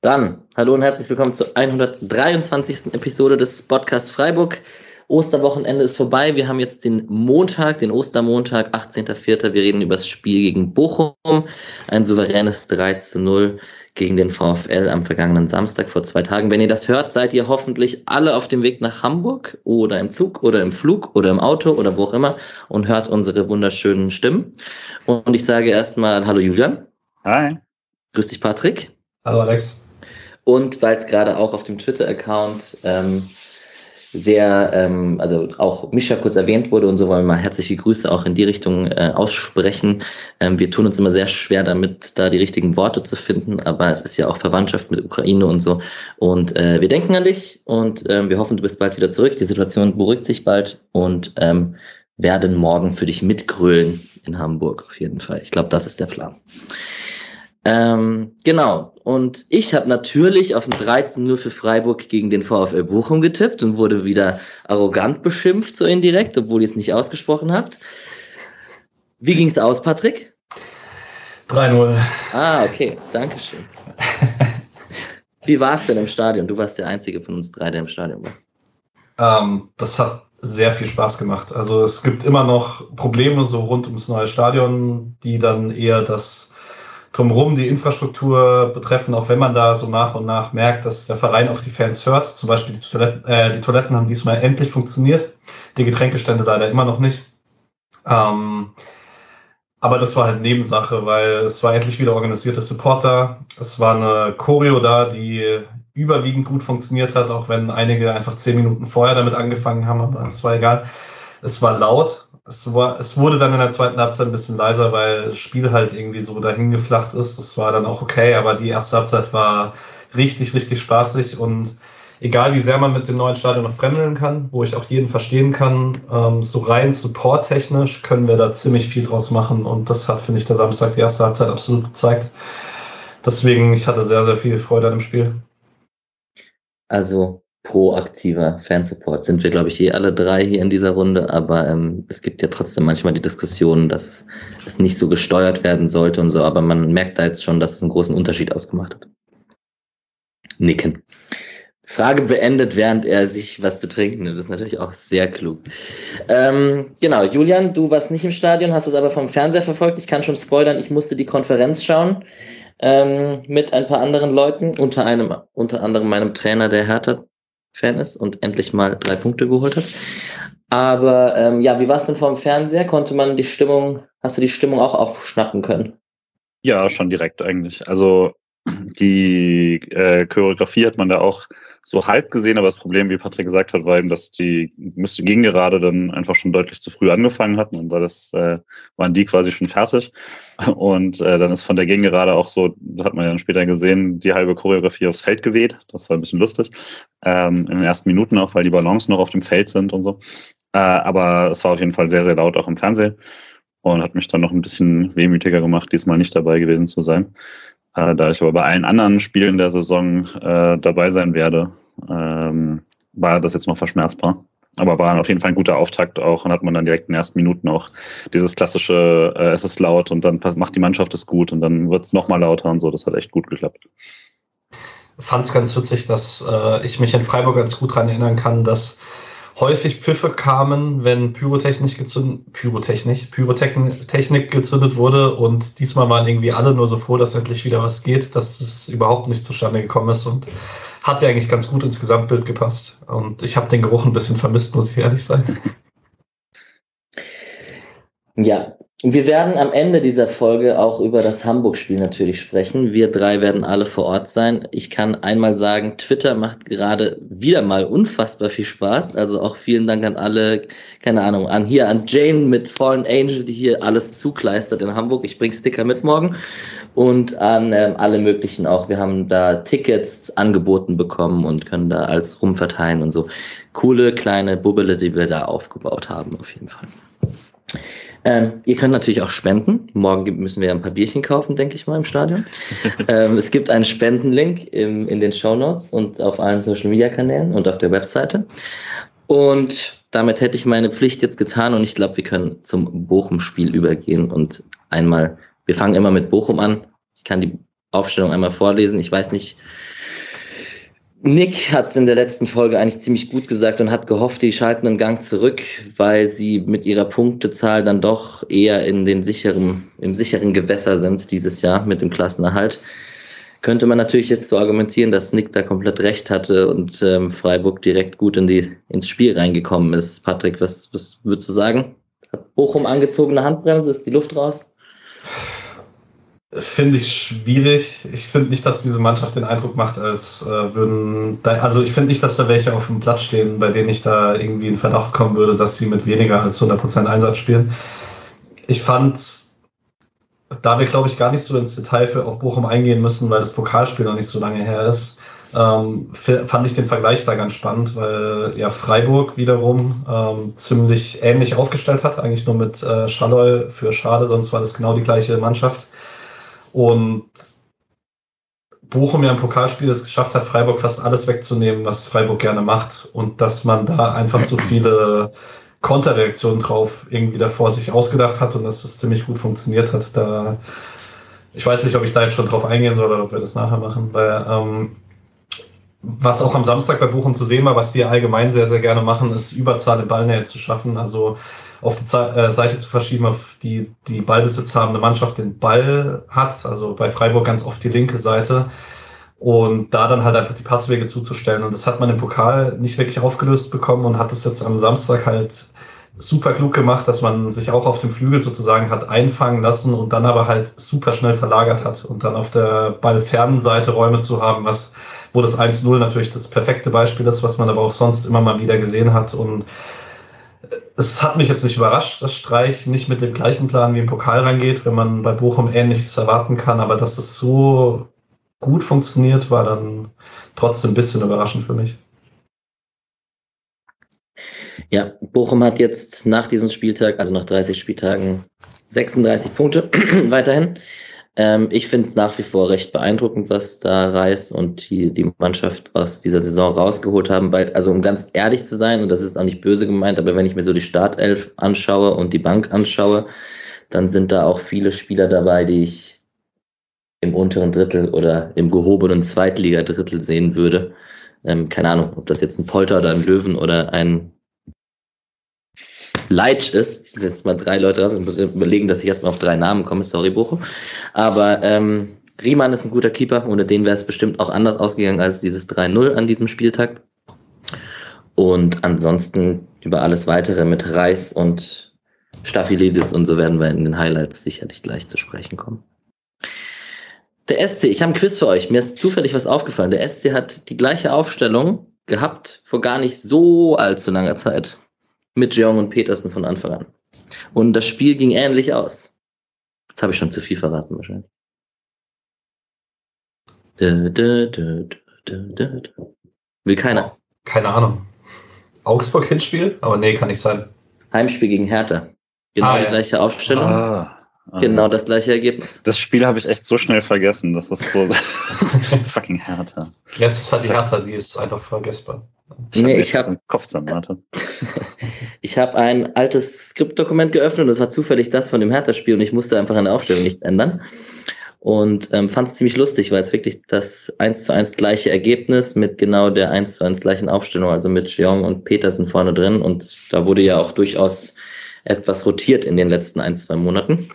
Dann, hallo und herzlich willkommen zur 123. Episode des Podcast Freiburg. Osterwochenende ist vorbei. Wir haben jetzt den Montag, den Ostermontag, 18.04. Wir reden über das Spiel gegen Bochum. Ein souveränes 3 zu 0 gegen den VfL am vergangenen Samstag vor zwei Tagen. Wenn ihr das hört, seid ihr hoffentlich alle auf dem Weg nach Hamburg oder im Zug oder im Flug oder im Auto oder wo auch immer und hört unsere wunderschönen Stimmen. Und ich sage erstmal Hallo Julian. Hi. Grüß dich Patrick. Hallo Alex. Und weil es gerade auch auf dem Twitter-Account ähm, sehr, ähm, also auch Mischa kurz erwähnt wurde und so wollen wir mal herzliche Grüße auch in die Richtung äh, aussprechen. Ähm, wir tun uns immer sehr schwer damit, da die richtigen Worte zu finden, aber es ist ja auch Verwandtschaft mit Ukraine und so. Und äh, wir denken an dich und ähm, wir hoffen, du bist bald wieder zurück. Die Situation beruhigt sich bald und ähm, werden morgen für dich mitgrölen in Hamburg auf jeden Fall. Ich glaube, das ist der Plan. Ähm, genau. Und ich habe natürlich auf ein 13-0 für Freiburg gegen den VfL Bochum getippt und wurde wieder arrogant beschimpft, so indirekt, obwohl ihr es nicht ausgesprochen habt. Wie ging es aus, Patrick? 3-0. Ah, okay. Dankeschön. Wie war es denn im Stadion? Du warst der Einzige von uns drei, der im Stadion war. Ähm, das hat sehr viel Spaß gemacht. Also es gibt immer noch Probleme so rund ums neue Stadion, die dann eher das drumherum die Infrastruktur betreffen, auch wenn man da so nach und nach merkt, dass der Verein auf die Fans hört. Zum Beispiel die Toiletten, äh, die Toiletten haben diesmal endlich funktioniert, die Getränkestände leider immer noch nicht. Ähm, aber das war halt Nebensache, weil es war endlich wieder organisierte Supporter. Es war eine Choreo da, die überwiegend gut funktioniert hat, auch wenn einige einfach zehn Minuten vorher damit angefangen haben, aber es war egal. Es war laut, es, war, es wurde dann in der zweiten Halbzeit ein bisschen leiser, weil das Spiel halt irgendwie so dahin geflacht ist. Das war dann auch okay, aber die erste Halbzeit war richtig, richtig spaßig und egal wie sehr man mit dem neuen Stadion noch fremdeln kann, wo ich auch jeden verstehen kann, ähm, so rein supporttechnisch können wir da ziemlich viel draus machen und das hat, finde ich, der Samstag, die erste Halbzeit absolut gezeigt. Deswegen, ich hatte sehr, sehr viel Freude an dem Spiel. Also proaktiver Fansupport. Sind wir, glaube ich, eh alle drei hier in dieser Runde, aber ähm, es gibt ja trotzdem manchmal die Diskussion, dass es nicht so gesteuert werden sollte und so, aber man merkt da jetzt schon, dass es einen großen Unterschied ausgemacht hat. Nicken. Frage beendet, während er sich was zu trinken nimmt. Das ist natürlich auch sehr klug. Ähm, genau, Julian, du warst nicht im Stadion, hast es aber vom Fernseher verfolgt. Ich kann schon spoilern, ich musste die Konferenz schauen ähm, mit ein paar anderen Leuten, unter einem, unter anderem meinem Trainer, der Hertha Fan ist und endlich mal drei Punkte geholt hat. Aber ähm, ja, wie war es denn vom Fernseher? Konnte man die Stimmung, hast du die Stimmung auch aufschnappen können? Ja, schon direkt eigentlich. Also die äh, Choreografie hat man da auch so halb gesehen, aber das Problem, wie Patrick gesagt hat, war eben, dass die müsste gegen gerade dann einfach schon deutlich zu früh angefangen hatten und war das äh, waren die quasi schon fertig und äh, dann ist von der Gegengerade auch so, hat man ja dann später gesehen, die halbe Choreografie aufs Feld geweht. Das war ein bisschen lustig ähm, in den ersten Minuten auch, weil die Ballons noch auf dem Feld sind und so. Äh, aber es war auf jeden Fall sehr sehr laut auch im Fernsehen und hat mich dann noch ein bisschen wehmütiger gemacht, diesmal nicht dabei gewesen zu sein. Äh, da ich aber bei allen anderen Spielen der Saison äh, dabei sein werde, ähm, war das jetzt noch verschmerzbar. Aber war auf jeden Fall ein guter Auftakt auch und hat man dann direkt in den ersten Minuten auch dieses klassische, äh, es ist laut und dann macht die Mannschaft es gut und dann wird es nochmal lauter und so. Das hat echt gut geklappt. Fand es ganz witzig, dass äh, ich mich in Freiburg ganz gut daran erinnern kann, dass häufig Pfiffe kamen, wenn Pyrotechnik gezündet, Pyrotechnik, Pyrotechnik gezündet wurde und diesmal waren irgendwie alle nur so froh, dass endlich wieder was geht, dass es überhaupt nicht zustande gekommen ist und hat ja eigentlich ganz gut ins Gesamtbild gepasst. Und ich habe den Geruch ein bisschen vermisst, muss ich ehrlich sein. Ja, wir werden am Ende dieser Folge auch über das Hamburg-Spiel natürlich sprechen. Wir drei werden alle vor Ort sein. Ich kann einmal sagen, Twitter macht gerade wieder mal unfassbar viel Spaß. Also auch vielen Dank an alle, keine Ahnung, an hier an Jane mit Fallen Angel, die hier alles zukleistert in Hamburg. Ich bringe Sticker mit morgen. Und an ähm, alle möglichen auch. Wir haben da Tickets angeboten bekommen und können da alles rumverteilen und so. Coole kleine Bubbele, die wir da aufgebaut haben, auf jeden Fall. Ähm, ihr könnt natürlich auch spenden. Morgen müssen wir ein paar Bierchen kaufen, denke ich mal, im Stadion. ähm, es gibt einen Spendenlink im, in den Show Notes und auf allen Social Media Kanälen und auf der Webseite. Und damit hätte ich meine Pflicht jetzt getan und ich glaube, wir können zum Bochum-Spiel übergehen und einmal, wir fangen immer mit Bochum an. Ich kann die Aufstellung einmal vorlesen. Ich weiß nicht, Nick hat es in der letzten Folge eigentlich ziemlich gut gesagt und hat gehofft, die schalten einen Gang zurück, weil sie mit ihrer Punktezahl dann doch eher in den sicheren, im sicheren Gewässer sind dieses Jahr mit dem Klassenerhalt. Könnte man natürlich jetzt so argumentieren, dass Nick da komplett recht hatte und ähm, Freiburg direkt gut in die, ins Spiel reingekommen ist. Patrick, was, was würdest du sagen? Hat Bochum angezogene Handbremse? Ist die Luft raus? Finde ich schwierig. Ich finde nicht, dass diese Mannschaft den Eindruck macht, als äh, würden. Da, also, ich finde nicht, dass da welche auf dem Platz stehen, bei denen ich da irgendwie in Verdacht kommen würde, dass sie mit weniger als 100% Einsatz spielen. Ich fand, da wir, glaube ich, gar nicht so ins Detail für auf Bochum eingehen müssen, weil das Pokalspiel noch nicht so lange her ist, ähm, fand ich den Vergleich da ganz spannend, weil ja Freiburg wiederum ähm, ziemlich ähnlich aufgestellt hat, eigentlich nur mit äh, Schalloy für Schade, sonst war das genau die gleiche Mannschaft. Und Bochum ja im Pokalspiel es geschafft hat, Freiburg fast alles wegzunehmen, was Freiburg gerne macht. Und dass man da einfach so viele Konterreaktionen drauf irgendwie davor sich ausgedacht hat und dass das ziemlich gut funktioniert hat. Da, ich weiß nicht, ob ich da jetzt schon drauf eingehen soll oder ob wir das nachher machen, weil ähm, was auch am Samstag bei Bochum zu sehen war, was die allgemein sehr, sehr gerne machen, ist Überzahl in Ballnähe zu schaffen. Also auf die äh, Seite zu verschieben, auf die die Ballbesitz habende Mannschaft den Ball hat. Also bei Freiburg ganz oft die linke Seite. Und da dann halt einfach die Passwege zuzustellen. Und das hat man im Pokal nicht wirklich aufgelöst bekommen und hat es jetzt am Samstag halt super klug gemacht, dass man sich auch auf dem Flügel sozusagen hat einfangen lassen und dann aber halt super schnell verlagert hat und dann auf der ballfernen Seite Räume zu haben, was, wo das 1-0 natürlich das perfekte Beispiel ist, was man aber auch sonst immer mal wieder gesehen hat und es hat mich jetzt nicht überrascht, dass Streich nicht mit dem gleichen Plan wie im Pokal reingeht, wenn man bei Bochum Ähnliches erwarten kann, aber dass es so gut funktioniert, war dann trotzdem ein bisschen überraschend für mich. Ja, Bochum hat jetzt nach diesem Spieltag, also nach 30 Spieltagen, 36 Punkte weiterhin. Ähm, ich finde es nach wie vor recht beeindruckend, was da Reis und die, die Mannschaft aus dieser Saison rausgeholt haben, weil, also um ganz ehrlich zu sein, und das ist auch nicht böse gemeint, aber wenn ich mir so die Startelf anschaue und die Bank anschaue, dann sind da auch viele Spieler dabei, die ich im unteren Drittel oder im gehobenen Zweitliga-Drittel sehen würde. Ähm, keine Ahnung, ob das jetzt ein Polter oder ein Löwen oder ein Leitsch ist. Ich setze mal drei Leute raus und muss überlegen, dass ich erstmal auf drei Namen komme. Sorry, Bochum. Aber ähm, Riemann ist ein guter Keeper. Ohne den wäre es bestimmt auch anders ausgegangen als dieses 3-0 an diesem Spieltag. Und ansonsten über alles weitere mit Reis und Staphylidis und so werden wir in den Highlights sicherlich gleich zu sprechen kommen. Der SC, ich habe ein Quiz für euch. Mir ist zufällig was aufgefallen. Der SC hat die gleiche Aufstellung gehabt vor gar nicht so allzu langer Zeit mit Jeong und Petersen von Anfang an. Und das Spiel ging ähnlich aus. Jetzt habe ich schon zu viel verraten wahrscheinlich. Da, da, da, Will keiner. Keine Ahnung. Augsburg Hinspiel? Aber nee, kann nicht sein. Heimspiel gegen Hertha. Genau ah, die ja. gleiche Aufstellung. Ah, ah. Genau das gleiche Ergebnis. Das Spiel habe ich echt so schnell vergessen. Das ist so fucking Hertha. Es ist halt die Hertha, die ist einfach vergessbar. Ich nee, hab ich habe Kopfzahnmate. ich habe ein altes Skriptdokument geöffnet und das war zufällig das von dem Hertha-Spiel und ich musste einfach an der Aufstellung nichts ändern. Und ähm, fand es ziemlich lustig, weil es wirklich das 1 zu 1 gleiche Ergebnis mit genau der 1 zu 1 gleichen Aufstellung, also mit Jeong und Petersen vorne drin. Und da wurde ja auch durchaus etwas rotiert in den letzten ein, zwei Monaten.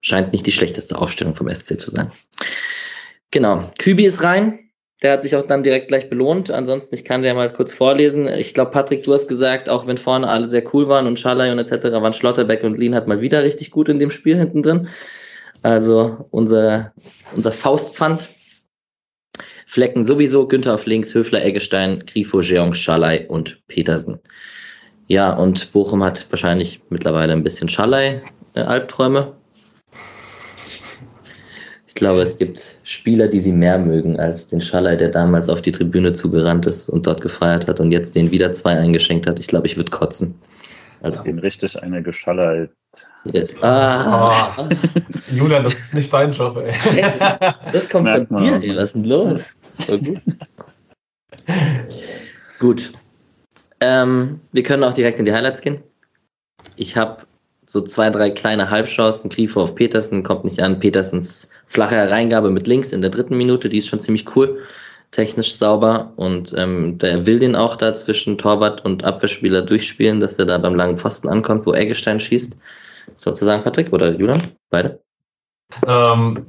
Scheint nicht die schlechteste Aufstellung vom SC zu sein. Genau. Kübi ist rein, der hat sich auch dann direkt gleich belohnt. Ansonsten, ich kann dir mal kurz vorlesen. Ich glaube, Patrick, du hast gesagt, auch wenn vorne alle sehr cool waren und Schalay und etc., waren Schlotterbeck und Lean hat mal wieder richtig gut in dem Spiel hinten drin. Also unser, unser Faustpfand. Flecken sowieso, Günther auf links, Höfler, Eggestein, Grifo, Jeong, Schalay und Petersen. Ja, und Bochum hat wahrscheinlich mittlerweile ein bisschen Schalay-Albträume. Ich glaube, es gibt Spieler, die sie mehr mögen als den Schallei, der damals auf die Tribüne zugerannt ist und dort gefeiert hat und jetzt den wieder zwei eingeschenkt hat. Ich glaube, ich würde kotzen. Also ja, richtig eine geschallert. Ja. Ah. Oh. Julian, das ist nicht dein Job, ey. Das kommt Merkt von dir, ey. Was ist denn los? Gut. gut. Ähm, wir können auch direkt in die Highlights gehen. Ich habe so zwei, drei kleine Halbchancen. Grifo auf Petersen kommt nicht an. Petersens flache Hereingabe mit links in der dritten Minute, die ist schon ziemlich cool. Technisch sauber und ähm, der will den auch da zwischen Torwart und Abwehrspieler durchspielen, dass er da beim langen Pfosten ankommt, wo Eggestein schießt. Sozusagen, Patrick oder Julian? Beide? Ähm,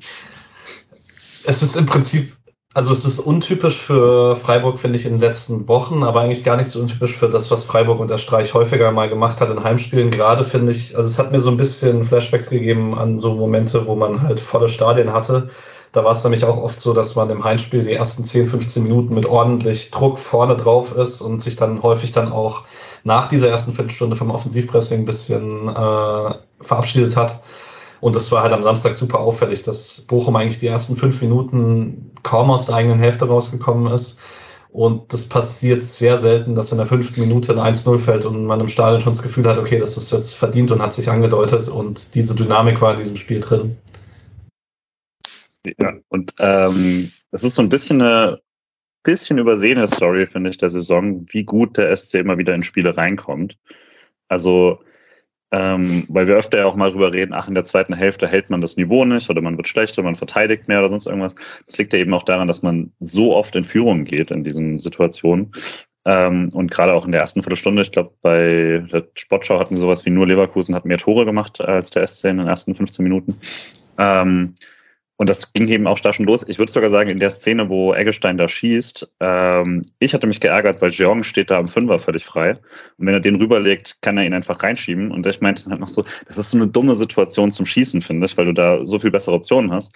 es ist im Prinzip also es ist untypisch für Freiburg, finde ich, in den letzten Wochen, aber eigentlich gar nicht so untypisch für das, was Freiburg unter Streich häufiger mal gemacht hat in Heimspielen. Gerade finde ich, also es hat mir so ein bisschen Flashbacks gegeben an so Momente, wo man halt volle Stadien hatte. Da war es nämlich auch oft so, dass man im Heimspiel die ersten 10, 15 Minuten mit ordentlich Druck vorne drauf ist und sich dann häufig dann auch nach dieser ersten Viertelstunde vom Offensivpressing ein bisschen äh, verabschiedet hat. Und das war halt am Samstag super auffällig, dass Bochum eigentlich die ersten fünf Minuten kaum aus der eigenen Hälfte rausgekommen ist. Und das passiert sehr selten, dass in der fünften Minute ein 1-0 fällt und man im Stadion schon das Gefühl hat, okay, das ist jetzt verdient und hat sich angedeutet. Und diese Dynamik war in diesem Spiel drin. Ja, und ähm, es ist so ein bisschen eine bisschen übersehene Story, finde ich, der Saison, wie gut der SC immer wieder in Spiele reinkommt. Also ähm, weil wir öfter ja auch mal drüber reden, ach, in der zweiten Hälfte hält man das Niveau nicht oder man wird schlechter, man verteidigt mehr oder sonst irgendwas. Das liegt ja eben auch daran, dass man so oft in Führung geht in diesen Situationen. Ähm, und gerade auch in der ersten Viertelstunde, ich glaube, bei der Sportschau hatten sowas wie nur Leverkusen hat mehr Tore gemacht als der SC in den ersten 15 Minuten. Ähm, und das ging eben auch da schon los. Ich würde sogar sagen, in der Szene, wo Eggestein da schießt, ähm, ich hatte mich geärgert, weil Jeong steht da am Fünfer völlig frei. Und wenn er den rüberlegt, kann er ihn einfach reinschieben. Und ich meinte halt noch so, das ist so eine dumme Situation zum Schießen, finde ich, weil du da so viel bessere Optionen hast.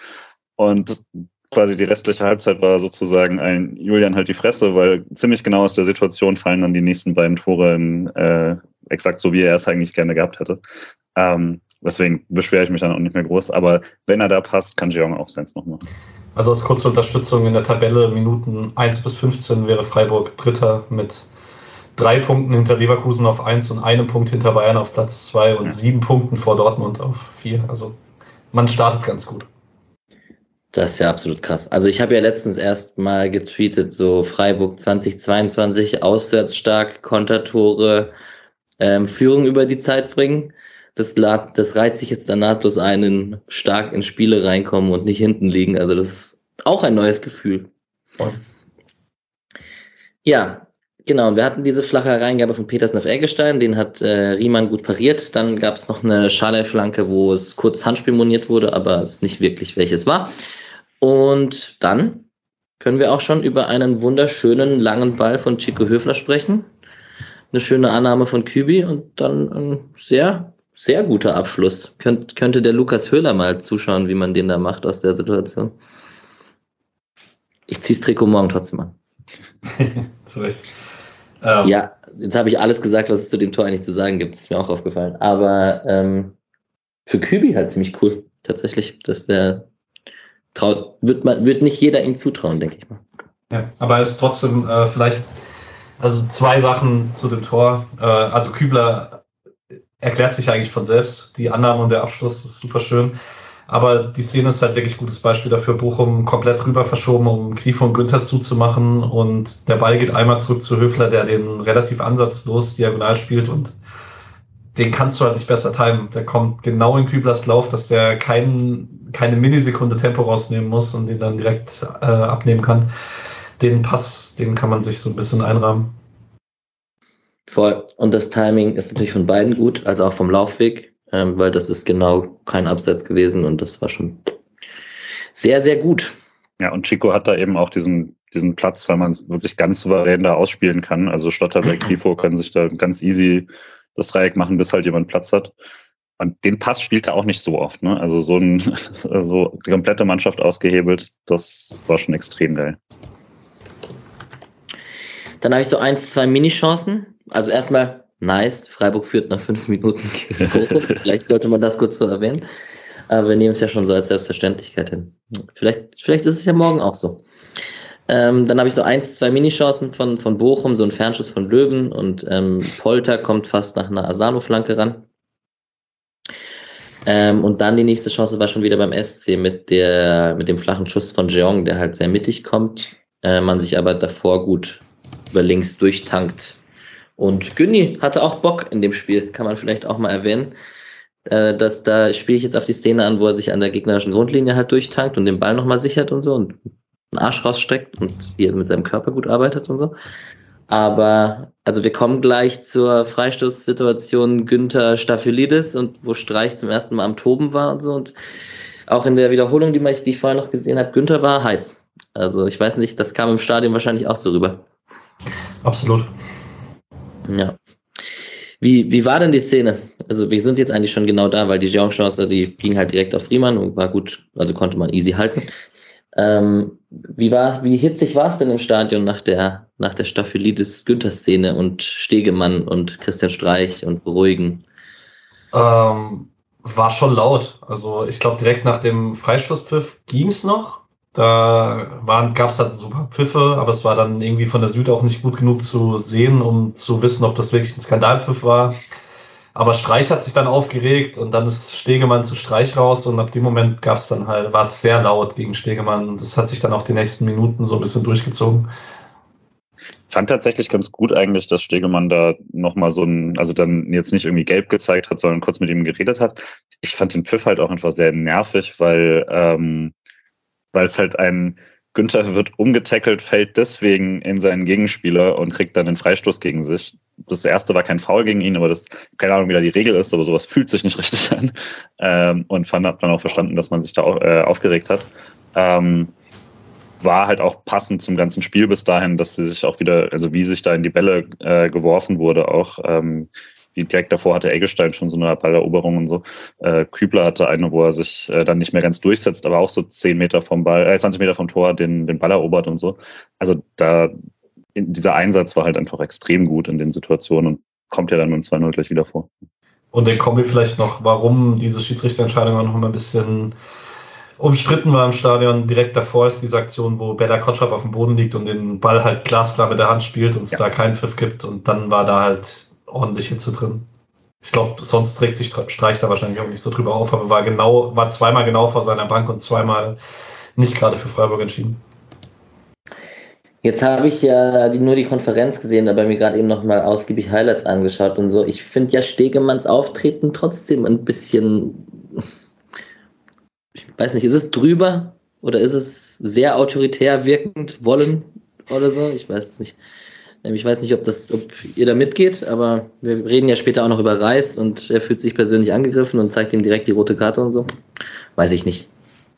Und quasi die restliche Halbzeit war sozusagen ein Julian halt die Fresse, weil ziemlich genau aus der Situation fallen dann die nächsten beiden Tore in, äh, exakt so, wie er es eigentlich gerne gehabt hätte. Ähm, Deswegen beschwere ich mich dann auch nicht mehr groß. Aber wenn er da passt, kann Jeong auch Sens noch machen. Also als kurze Unterstützung in der Tabelle Minuten 1 bis 15 wäre Freiburg Dritter mit drei Punkten hinter Leverkusen auf 1 und einem Punkt hinter Bayern auf Platz 2 und ja. sieben Punkten vor Dortmund auf 4. Also man startet ganz gut. Das ist ja absolut krass. Also ich habe ja letztens erst mal getweetet, so Freiburg 2022 auswärts stark, Kontertore, ähm, Führung über die Zeit bringen das, das reizt sich jetzt dann nahtlos ein, in, stark in Spiele reinkommen und nicht hinten liegen. Also das ist auch ein neues Gefühl. Voll. Ja, genau. Und wir hatten diese flache Hereingabe von Petersen auf Eggestein, den hat äh, Riemann gut pariert. Dann gab es noch eine Schalay-Flanke, wo es kurz Handspiel moniert wurde, aber es ist nicht wirklich welches war. Und dann können wir auch schon über einen wunderschönen langen Ball von Chico Höfler sprechen. Eine schöne Annahme von Kübi und dann ein sehr sehr guter Abschluss. Könnt, könnte der Lukas Höhler mal zuschauen, wie man den da macht aus der Situation. Ich zieh's Trikot morgen trotzdem an. Zurecht. Ähm, ja, jetzt habe ich alles gesagt, was es zu dem Tor eigentlich zu sagen gibt. Das ist mir auch aufgefallen. Aber ähm, für Kübi halt ziemlich cool, tatsächlich, dass der traut, wird, man, wird nicht jeder ihm zutrauen, denke ich mal. Ja, aber es ist trotzdem äh, vielleicht, also zwei Sachen zu dem Tor. Äh, also Kübler erklärt sich eigentlich von selbst. Die Annahme und der Abschluss ist super schön. Aber die Szene ist halt wirklich ein gutes Beispiel dafür. Bochum komplett rüber verschoben, um Grifo und Günther zuzumachen. Und der Ball geht einmal zurück zu Höfler, der den relativ ansatzlos diagonal spielt. Und den kannst du halt nicht besser timen. Der kommt genau in Küblers Lauf, dass der kein, keine Millisekunde Tempo rausnehmen muss und den dann direkt äh, abnehmen kann. Den Pass, den kann man sich so ein bisschen einrahmen. Voll. Und das Timing ist natürlich von beiden gut, also auch vom Laufweg, ähm, weil das ist genau kein Abseits gewesen und das war schon sehr, sehr gut. Ja, und Chico hat da eben auch diesen, diesen Platz, weil man wirklich ganz souverän da ausspielen kann. Also Stotterberg, Grifo können sich da ganz easy das Dreieck machen, bis halt jemand Platz hat. Und den Pass spielt er auch nicht so oft. Ne? Also so ein, also die komplette Mannschaft ausgehebelt, das war schon extrem geil. Dann habe ich so eins, zwei Mini-Chancen also erstmal nice, Freiburg führt nach fünf Minuten Vielleicht sollte man das kurz so erwähnen. Aber wir nehmen es ja schon so als Selbstverständlichkeit hin. Vielleicht, vielleicht ist es ja morgen auch so. Ähm, dann habe ich so eins, zwei Minichancen von, von Bochum, so ein Fernschuss von Löwen und ähm, Polter kommt fast nach einer Asano-Flanke ran. Ähm, und dann die nächste Chance war schon wieder beim SC mit, der, mit dem flachen Schuss von Jeong, der halt sehr mittig kommt, äh, man sich aber davor gut über links durchtankt Und Günni hatte auch Bock in dem Spiel, kann man vielleicht auch mal erwähnen. Äh, dass da spiele ich jetzt auf die Szene an, wo er sich an der gegnerischen Grundlinie halt durchtankt und den Ball nochmal sichert und so und einen Arsch rausstreckt und hier mit seinem Körper gut arbeitet und so. Aber also wir kommen gleich zur Freistoßsituation Günther Staphylidis und wo Streich zum ersten Mal am Toben war und so. Und auch in der Wiederholung, die, ich, die ich vorher noch gesehen habe, Günther war heiß. Also ich weiß nicht, das kam im Stadion wahrscheinlich auch so rüber. Absolut. Ja. Wie, wie war denn die Szene? Also wir sind jetzt eigentlich schon genau da, weil die Jean-Chance, die ging halt direkt auf Riemann und war gut, also konnte man easy halten. Ähm, wie, war, wie hitzig war es denn im Stadion nach der, nach der Staphylidis-Günther-Szene und Stegemann und Christian Streich und Beruhigen? Ähm, war schon laut. Also ich glaube, direkt nach dem Freistoßpfiff ging es noch. Da gab es halt super Pfiffe, aber es war dann irgendwie von der Süd auch nicht gut genug zu sehen, um zu wissen, ob das wirklich ein Skandalpfiff war. Aber Streich hat sich dann aufgeregt und dann ist Stegemann zu Streich raus und ab dem Moment gab es dann halt, war es sehr laut gegen Stegemann und das hat sich dann auch die nächsten Minuten so ein bisschen durchgezogen. Ich fand tatsächlich ganz gut eigentlich, dass Stegemann da nochmal so ein, also dann jetzt nicht irgendwie gelb gezeigt hat, sondern kurz mit ihm geredet hat. Ich fand den Pfiff halt auch einfach sehr nervig, weil ähm, weil es halt ein Günther wird umgetackelt, fällt deswegen in seinen Gegenspieler und kriegt dann den Freistoß gegen sich. Das erste war kein Foul gegen ihn, aber das, keine Ahnung, wie da die Regel ist, aber sowas fühlt sich nicht richtig an. Ähm, und fand, hab dann auch verstanden, dass man sich da äh, aufgeregt hat. Ähm, war halt auch passend zum ganzen Spiel bis dahin, dass sie sich auch wieder, also wie sich da in die Bälle äh, geworfen wurde, auch ähm, direkt davor hatte Eggestein schon so eine Balleroberung und so. Äh, Kübler hatte eine, wo er sich äh, dann nicht mehr ganz durchsetzt, aber auch so 10 Meter vom Ball, äh, 20 Meter vom Tor den, den Ball erobert und so. Also da, dieser Einsatz war halt einfach extrem gut in den Situationen und kommt ja dann mit dem 2-0 gleich wieder vor. Und dann kommen wir vielleicht noch, warum diese Schiedsrichterentscheidung auch noch mal ein bisschen umstritten war im Stadion. Direkt davor ist diese Aktion, wo Bella Kotschap auf dem Boden liegt und den Ball halt glasklar mit der Hand spielt und es ja. da keinen Pfiff gibt. Und dann war da halt ordentlich Hitze drin. Ich glaube, sonst trägt sich Streich da wahrscheinlich auch nicht so drüber auf, aber war genau, war zweimal genau vor seiner Bank und zweimal nicht gerade für Freiburg entschieden. Jetzt habe ich ja die, nur die Konferenz gesehen, aber mir gerade eben nochmal ausgiebig Highlights angeschaut und so. Ich finde ja Stegemanns Auftreten trotzdem ein bisschen, ich weiß nicht, ist es drüber oder ist es sehr autoritär wirkend wollen oder so? Ich weiß es nicht. Ähm, ich weiß nicht, ob, das, ob ihr da mitgeht, aber wir reden ja später auch noch über Reis und er fühlt sich persönlich angegriffen und zeigt ihm direkt die rote Karte und so. Weiß ich nicht.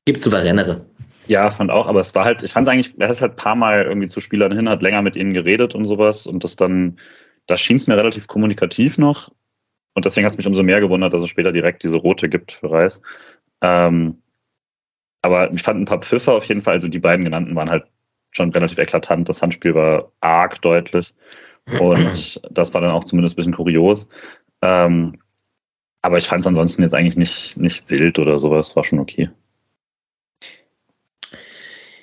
Gibt souveränere. Ja, fand auch, aber es war halt, ich fand es eigentlich, er ist halt ein paar Mal irgendwie zu Spielern hin, hat länger mit ihnen geredet und sowas und das dann, da schien es mir relativ kommunikativ noch und deswegen hat es mich umso mehr gewundert, dass es später direkt diese rote gibt für Reis. Ähm, aber ich fand ein paar Pfiffe auf jeden Fall, also die beiden genannten waren halt schon relativ eklatant. Das Handspiel war arg deutlich. Und das war dann auch zumindest ein bisschen kurios. Ähm, aber ich fand es ansonsten jetzt eigentlich nicht, nicht wild oder sowas. War schon okay.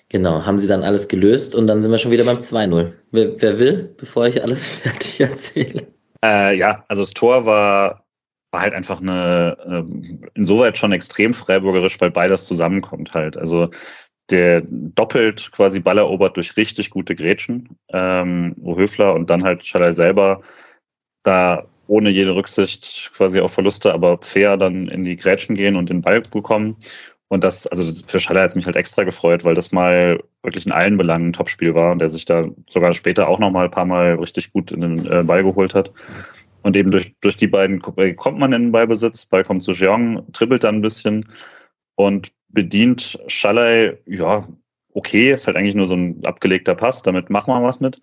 Genau, haben sie dann alles gelöst und dann sind wir schon wieder beim 2-0. Wer, wer, will, bevor ich alles fertig erzähle? Äh, ja, also das Tor war, war halt einfach eine, äh, insoweit schon extrem freiburgerisch, weil beides zusammenkommt halt. Also der doppelt quasi Ball erobert durch richtig gute Grätschen, ähm, Höfler und dann halt Schalay selber da ohne jede Rücksicht quasi auf Verluste, aber fair dann in die Grätschen gehen und den Ball bekommen. Und das, also für Schaller hat mich halt extra gefreut, weil das mal wirklich in allen Belangen ein Topspiel war und der sich da sogar später auch noch mal ein paar Mal richtig gut in den äh, Ball geholt hat. Und eben durch, durch die beiden kommt man in den Ballbesitz, Ball kommt zu Jeong, trippelt dann ein bisschen und bedient Schallei, ja, okay, ist halt eigentlich nur so ein abgelegter Pass, damit machen wir was mit.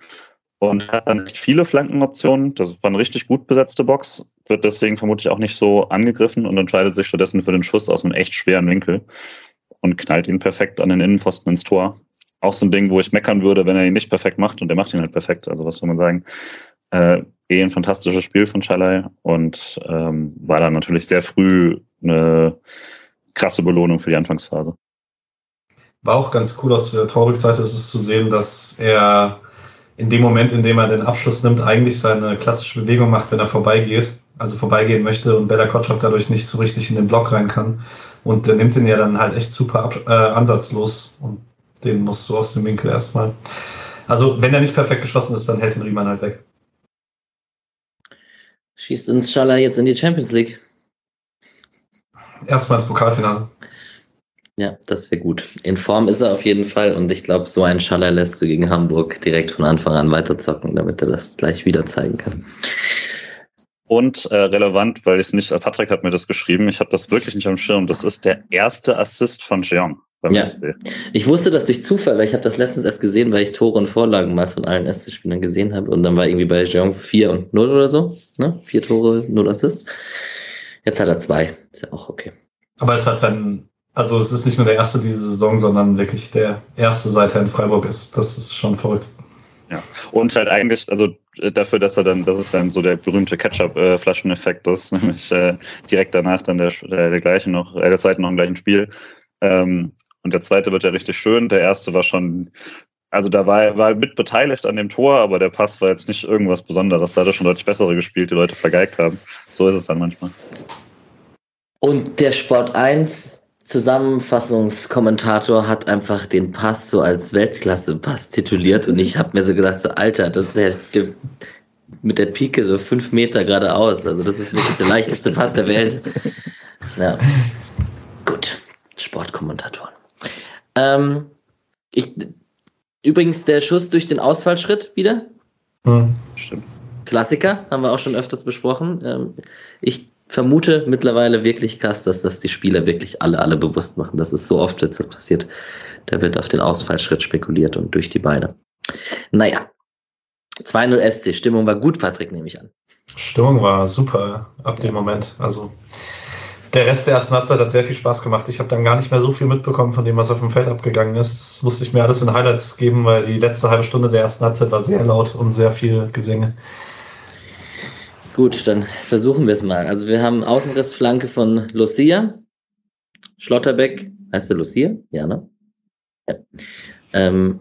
Und hat dann nicht viele Flankenoptionen. Das war eine richtig gut besetzte Box, wird deswegen vermutlich auch nicht so angegriffen und entscheidet sich stattdessen für den Schuss aus einem echt schweren Winkel und knallt ihn perfekt an den Innenpfosten ins Tor. Auch so ein Ding, wo ich meckern würde, wenn er ihn nicht perfekt macht und der macht ihn halt perfekt. Also was soll man sagen? Äh, eh ein fantastisches Spiel von Schalai und ähm, war dann natürlich sehr früh eine krasse Belohnung für die Anfangsphase. War auch ganz cool aus der Torbeck-Seite ist es zu sehen, dass er in dem Moment, in dem er den Abschluss nimmt, eigentlich seine klassische Bewegung macht, wenn er vorbeigeht, also vorbeigehen möchte und Bella Kotschap dadurch nicht so richtig in den Block rein kann. Und der nimmt ihn ja dann halt echt super ab, äh, ansatzlos und den musst du aus dem Winkel erstmal. Also, wenn er nicht perfekt geschossen ist, dann hält den Riemann halt weg. Schießt uns Schaller jetzt in die Champions League? Erstmal ins Pokalfinale. Ja, das wäre gut. In Form ist er auf jeden Fall und ich glaube, so ein Schaller lässt du gegen Hamburg direkt von Anfang an weiterzocken, damit er das gleich wieder zeigen kann. Und äh, relevant, weil ich es nicht, Patrick hat mir das geschrieben, ich habe das wirklich nicht am Schirm. Das ist der erste Assist von Jeong beim ja. SC. Ich wusste das durch Zufall, weil ich habe das letztens erst gesehen, weil ich Tore und Vorlagen mal von allen SC-Spielern gesehen habe und dann war irgendwie bei Jeong 4 und 0 oder so. Ne? Vier Tore, 0 Assists. Jetzt hat er zwei. Ist ja auch okay. Aber es hat sein, also es ist nicht nur der erste diese Saison, sondern wirklich der erste, seit er in Freiburg ist. Das ist schon verrückt. Ja. Und halt eigentlich, also äh, dafür, dass er dann, das ist dann so der berühmte Ketchup-Flascheneffekt, das ist nämlich äh, direkt danach dann der, der, der gleiche noch, äh, der zweite noch im gleichen Spiel. Ähm, und der zweite wird ja richtig schön. Der erste war schon, also da war er mit beteiligt an dem Tor, aber der Pass war jetzt nicht irgendwas Besonderes. Da hat er schon deutlich bessere gespielt, die Leute vergeigt haben. So ist es dann manchmal. Und der Sport 1 Zusammenfassungskommentator hat einfach den Pass so als Weltklasse-Pass tituliert und ich habe mir so gedacht, so, Alter, das der, der, mit der Pike so fünf Meter geradeaus. Also das ist wirklich der leichteste Pass der Welt. Ja. Gut, Sportkommentatoren. Ähm, ich, übrigens der Schuss durch den Ausfallschritt wieder. Hm, stimmt. Klassiker, haben wir auch schon öfters besprochen. Ähm, ich vermute mittlerweile wirklich krass, dass das die Spieler wirklich alle, alle bewusst machen. Das ist so oft jetzt das passiert. Da wird auf den Ausfallschritt spekuliert und durch die Beine. Naja. 2-0 SC. Stimmung war gut, Patrick, nehme ich an. Stimmung war super ab dem Moment. Also der Rest der ersten Halbzeit hat sehr viel Spaß gemacht. Ich habe dann gar nicht mehr so viel mitbekommen von dem, was auf dem Feld abgegangen ist. Das musste ich mir alles in Highlights geben, weil die letzte halbe Stunde der ersten Halbzeit war sehr laut und sehr viel Gesänge. Gut, dann versuchen wir es mal. Also wir haben Außenrissflanke von Lucia. Schlotterbeck, heißt der Lucia? Ja, ne? Ja. Ähm,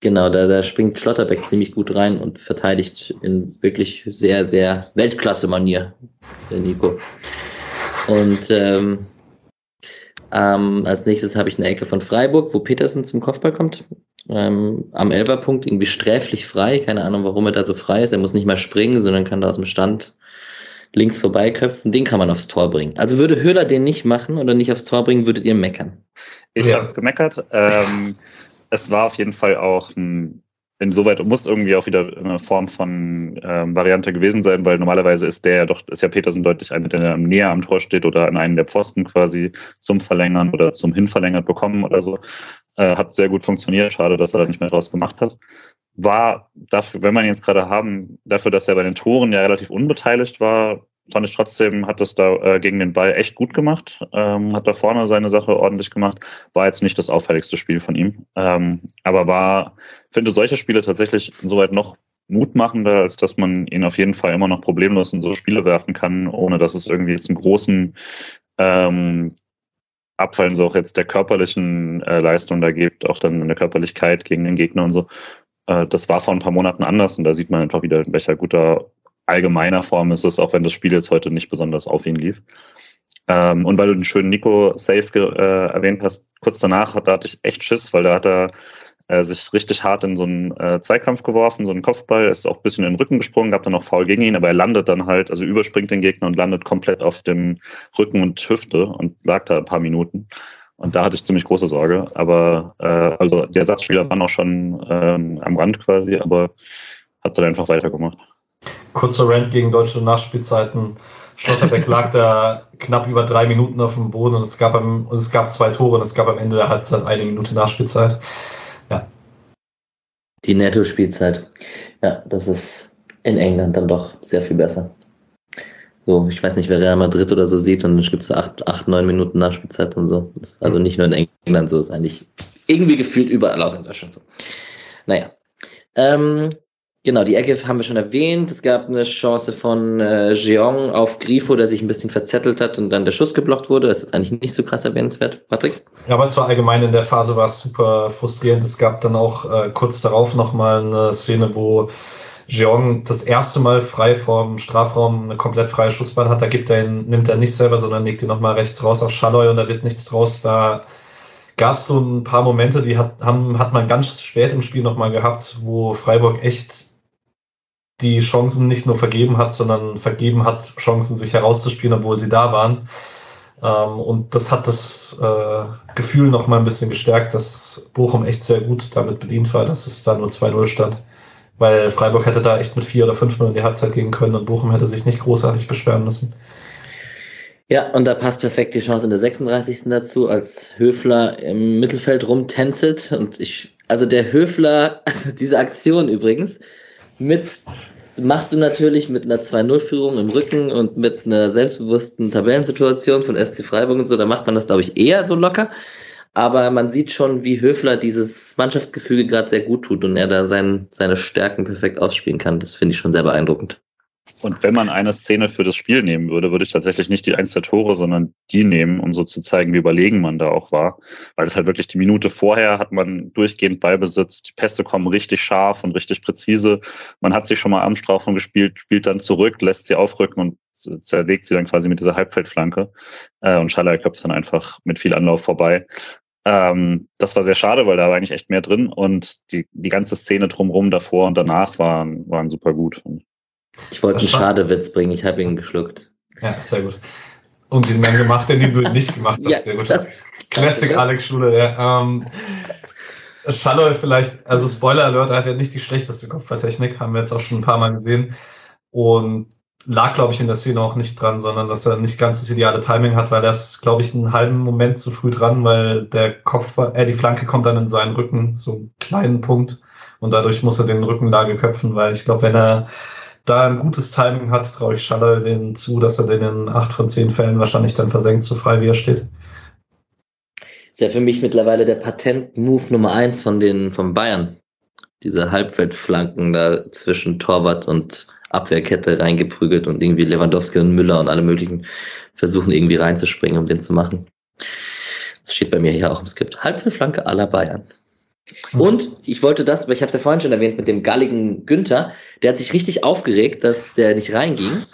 genau, da, da springt Schlotterbeck ziemlich gut rein und verteidigt in wirklich sehr, sehr Weltklasse-Manier, der Nico. Und ähm, ähm, als nächstes habe ich eine Ecke von Freiburg, wo Petersen zum Kopfball kommt ähm, am Elberpunkt irgendwie sträflich frei. Keine Ahnung, warum er da so frei ist. Er muss nicht mal springen, sondern kann da aus dem Stand links vorbeiköpfen. Den kann man aufs Tor bringen. Also würde Höhler den nicht machen oder nicht aufs Tor bringen, würdet ihr meckern? Ich ja. habe gemeckert. Ähm, es war auf jeden Fall auch ein insoweit muss irgendwie auch wieder eine Form von ähm, Variante gewesen sein, weil normalerweise ist der ja doch, ist ja Petersen deutlich einer, der näher am Tor steht oder an einen der Pfosten quasi zum Verlängern oder zum Hinverlängert bekommen oder so. Äh, hat sehr gut funktioniert. Schade, dass er da nicht mehr draus gemacht hat. War dafür, wenn man jetzt gerade haben, dafür, dass er bei den Toren ja relativ unbeteiligt war, fand ich trotzdem, hat das da äh, gegen den Ball echt gut gemacht, ähm, hat da vorne seine Sache ordentlich gemacht. War jetzt nicht das auffälligste Spiel von ihm, ähm, aber war, finde solche Spiele tatsächlich insoweit noch mutmachender, als dass man ihn auf jeden Fall immer noch problemlos in so Spiele werfen kann, ohne dass es irgendwie jetzt einen großen ähm, Abfallen so auch jetzt der körperlichen äh, Leistung da gibt, auch dann in der Körperlichkeit gegen den Gegner und so. Äh, das war vor ein paar Monaten anders und da sieht man einfach wieder, in welcher guter allgemeiner Form ist es, auch wenn das Spiel jetzt heute nicht besonders auf ihn lief. Ähm, und weil du den schönen Nico Safe äh, erwähnt hast, kurz danach, da hatte ich echt Schiss, weil da hat er äh, sich richtig hart in so einen äh, Zweikampf geworfen, so einen Kopfball, ist auch ein bisschen in den Rücken gesprungen, gab dann noch faul gegen ihn, aber er landet dann halt, also überspringt den Gegner und landet komplett auf dem Rücken und Hüfte und lag da ein paar Minuten. Und da hatte ich ziemlich große Sorge. Aber äh, also die Ersatzspieler waren auch schon ähm, am Rand quasi, aber hat dann einfach weitergemacht. Kurzer Rant gegen deutsche Nachspielzeiten. Schlotterbeck lag da knapp über drei Minuten auf dem Boden und es gab, am, es gab zwei Tore und es gab am Ende der Halbzeit eine Minute Nachspielzeit. Die Netto-Spielzeit. Ja, das ist in England dann doch sehr viel besser. So, ich weiß nicht, wer Real Madrid oder so sieht und dann gibt es acht, acht, neun Minuten Nachspielzeit und so. also nicht nur in England so, ist eigentlich irgendwie gefühlt überall in Deutschland so. Naja. Ähm, Genau, die Ecke haben wir schon erwähnt. Es gab eine Chance von äh, Jeong auf Grifo, der sich ein bisschen verzettelt hat und dann der Schuss geblockt wurde. Das ist eigentlich nicht so krass erwähnenswert. Patrick? Ja, aber es war allgemein in der Phase war es super frustrierend. Es gab dann auch äh, kurz darauf nochmal eine Szene, wo Jeong das erste Mal frei vorm Strafraum eine komplett freie Schussbahn hat. Da gibt er ihn, nimmt er nicht selber, sondern legt ihn nochmal rechts raus auf Schalloy und da wird nichts draus. Da gab es so ein paar Momente, die hat, haben, hat man ganz spät im Spiel nochmal gehabt, wo Freiburg echt die Chancen nicht nur vergeben hat, sondern vergeben hat, Chancen sich herauszuspielen, obwohl sie da waren. Ähm, und das hat das äh, Gefühl noch mal ein bisschen gestärkt, dass Bochum echt sehr gut damit bedient war, dass es da nur 2-0 stand. Weil Freiburg hätte da echt mit 4 oder 5-0 in die Halbzeit gehen können und Bochum hätte sich nicht großartig beschweren müssen. Ja, und da passt perfekt die Chance in der 36. dazu, als Höfler im Mittelfeld rumtänzelt. Und ich, also der Höfler, also diese Aktion übrigens, mit machst du natürlich mit einer 2-0-Führung im Rücken und mit einer selbstbewussten Tabellensituation von SC Freiburg und so, da macht man das, glaube ich, eher so locker. Aber man sieht schon, wie Höfler dieses Mannschaftsgefüge gerade sehr gut tut und er da sein, seine Stärken perfekt ausspielen kann. Das finde ich schon sehr beeindruckend. Und wenn man eine Szene für das Spiel nehmen würde, würde ich tatsächlich nicht die eins der Tore, sondern die nehmen, um so zu zeigen, wie überlegen man da auch war. Weil es halt wirklich die Minute vorher hat man durchgehend Ballbesitz, die Pässe kommen richtig scharf und richtig präzise. Man hat sich schon mal Armstrafung gespielt, spielt dann zurück, lässt sie aufrücken und zerlegt sie dann quasi mit dieser Halbfeldflanke. Äh, und Schaller köpft dann einfach mit viel Anlauf vorbei. Ähm, das war sehr schade, weil da war eigentlich echt mehr drin und die, die ganze Szene drumherum davor und danach waren, waren super gut. Ich wollte einen Schadewitz bringen, ich habe ihn geschluckt. Ja, sehr gut. Und den Mann gemacht, den du nicht gemacht hast. Ja, sehr gut. Classic Alex Schule, ja. Ähm, Schalloy vielleicht, also Spoiler Alert, er hat ja nicht die schlechteste Kopfballtechnik, haben wir jetzt auch schon ein paar Mal gesehen. Und lag, glaube ich, in der Szene auch nicht dran, sondern dass er nicht ganz das ideale Timing hat, weil er ist, glaube ich, einen halben Moment zu früh dran, weil der Kopfball, äh, die Flanke kommt dann in seinen Rücken, so einen kleinen Punkt. Und dadurch muss er den Rückenlage köpfen, weil ich glaube, wenn er da ein gutes Timing hat, traue ich Schaller den zu, dass er den in acht von zehn Fällen wahrscheinlich dann versenkt, so frei wie er steht. Ist ja für mich mittlerweile der Patent-Move Nummer eins von den von Bayern. Diese Halbfeldflanken da zwischen Torwart und Abwehrkette reingeprügelt und irgendwie Lewandowski und Müller und alle möglichen versuchen irgendwie reinzuspringen, um den zu machen. Das steht bei mir hier auch im Skript. Halbfeldflanke aller Bayern. Mhm. Und ich wollte das, weil ich habe es ja vorhin schon erwähnt, mit dem galligen Günther, der hat sich richtig aufgeregt, dass der nicht reinging.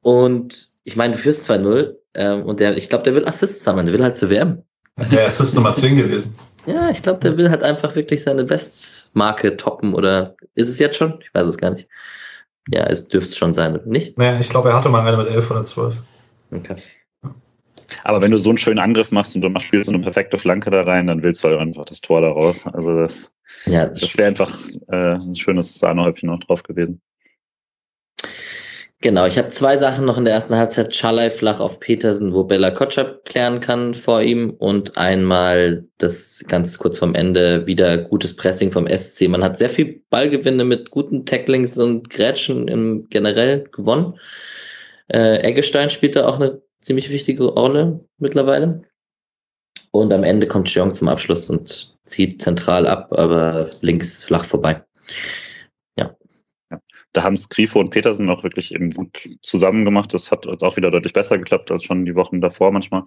Und ich meine, du führst 2-0 ähm, und der, ich glaube, der will Assists sammeln, der will halt zu WM. Der Assist Nummer 10 gewesen. Ja, ich glaube, der will halt einfach wirklich seine Bestmarke toppen oder ist es jetzt schon? Ich weiß es gar nicht. Ja, es dürfte es schon sein, nicht? Naja, ich glaube, er hatte mal eine mit 11 oder 12. Okay. Aber wenn du so einen schönen Angriff machst und du machst, spielst so eine perfekte Flanke da rein, dann willst du halt einfach das Tor daraus. Also das, ja, das, das wäre einfach äh, ein schönes Sahnehäubchen noch drauf gewesen. Genau, ich habe zwei Sachen noch in der ersten Halbzeit. Schalay flach auf Petersen, wo Bella Kotschap klären kann vor ihm und einmal das ganz kurz vorm Ende wieder gutes Pressing vom SC. Man hat sehr viel Ballgewinne mit guten Tacklings und Grätschen im generell gewonnen. Äh, Eggestein spielt da auch eine ziemlich wichtige Rolle mittlerweile. Und am Ende kommt Jeong zum Abschluss und zieht zentral ab, aber links flach vorbei. Ja. ja. Da haben es Grifo und Petersen auch wirklich eben gut zusammen gemacht. Das hat jetzt auch wieder deutlich besser geklappt als schon die Wochen davor manchmal.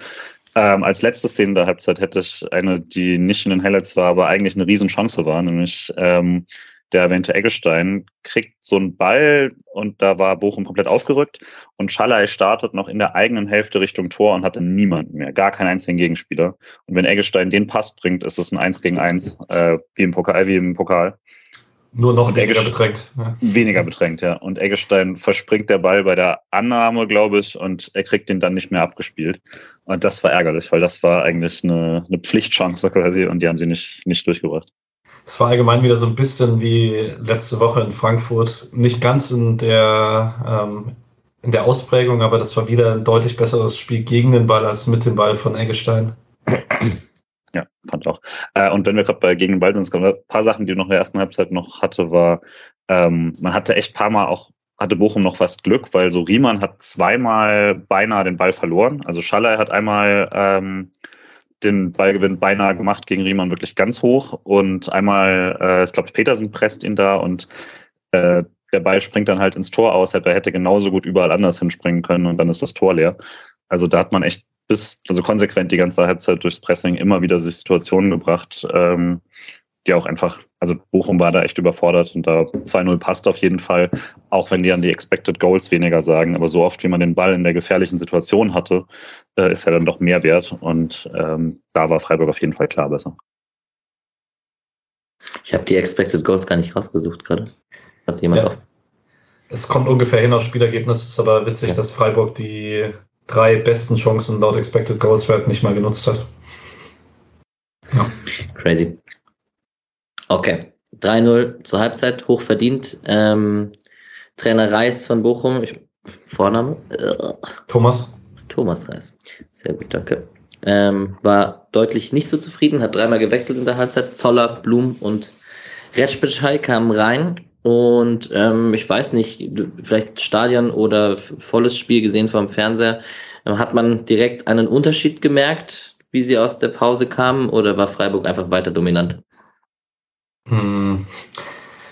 Ähm, als letzte Szene der Halbzeit hätte ich eine, die nicht in den Highlights war, aber eigentlich eine Riesenchance war, nämlich ähm, der erwähnte Eggestein, kriegt so einen Ball und da war Bochum komplett aufgerückt und Schallei startet noch in der eigenen Hälfte Richtung Tor und hatte niemanden mehr, gar keinen einzigen Gegenspieler. Und wenn Eggestein den Pass bringt, ist es ein 1 gegen 1, äh, wie, im Pokal, äh, wie im Pokal. Nur noch und weniger bedrängt. Ja. Weniger bedrängt, ja. Und Eggestein verspringt der Ball bei der Annahme, glaube ich, und er kriegt den dann nicht mehr abgespielt. Und das war ärgerlich, weil das war eigentlich eine, eine Pflichtchance quasi und die haben sie nicht, nicht durchgebracht. Es war allgemein wieder so ein bisschen wie letzte Woche in Frankfurt. Nicht ganz in der, ähm, in der Ausprägung, aber das war wieder ein deutlich besseres Spiel gegen den Ball als mit dem Ball von Eggestein. Ja, fand auch. Äh, und wenn wir gerade bei gegen den Ball sind, ein paar Sachen, die noch in der ersten Halbzeit noch hatte, war, ähm, man hatte echt ein paar Mal auch hatte Bochum noch fast Glück, weil so Riemann hat zweimal beinahe den Ball verloren. Also Schaller hat einmal ähm, den Ballgewinn beinahe gemacht gegen Riemann wirklich ganz hoch. Und einmal, äh, ich glaube, Petersen presst ihn da und äh, der Ball springt dann halt ins Tor aus. Er hätte genauso gut überall anders hinspringen können und dann ist das Tor leer. Also da hat man echt bis, also konsequent die ganze Halbzeit durchs Pressing immer wieder Situationen gebracht, ähm, die auch einfach, also Bochum war da echt überfordert und da 2-0 passt auf jeden Fall, auch wenn die an die Expected Goals weniger sagen. Aber so oft, wie man den Ball in der gefährlichen Situation hatte, äh, ist er dann doch mehr wert und ähm, da war Freiburg auf jeden Fall klar besser. Ich habe die Expected Goals gar nicht rausgesucht gerade. Hat jemand ja. auf? Es kommt ungefähr hin aufs Spielergebnis, ist aber witzig, ja. dass Freiburg die drei besten Chancen laut Expected Goals Wert nicht mal genutzt hat. Ja. Crazy. Okay. 3-0 zur Halbzeit, hochverdient. Ähm, Trainer Reis von Bochum, ich, Vorname? Thomas. Thomas Reis. Sehr gut, danke. Ähm, war deutlich nicht so zufrieden, hat dreimal gewechselt in der Halbzeit. Zoller, Blum und Retschbitschei kamen rein. Und ähm, ich weiß nicht, vielleicht Stadion oder volles Spiel gesehen vom Fernseher. Ähm, hat man direkt einen Unterschied gemerkt, wie sie aus der Pause kamen, oder war Freiburg einfach weiter dominant? Hm.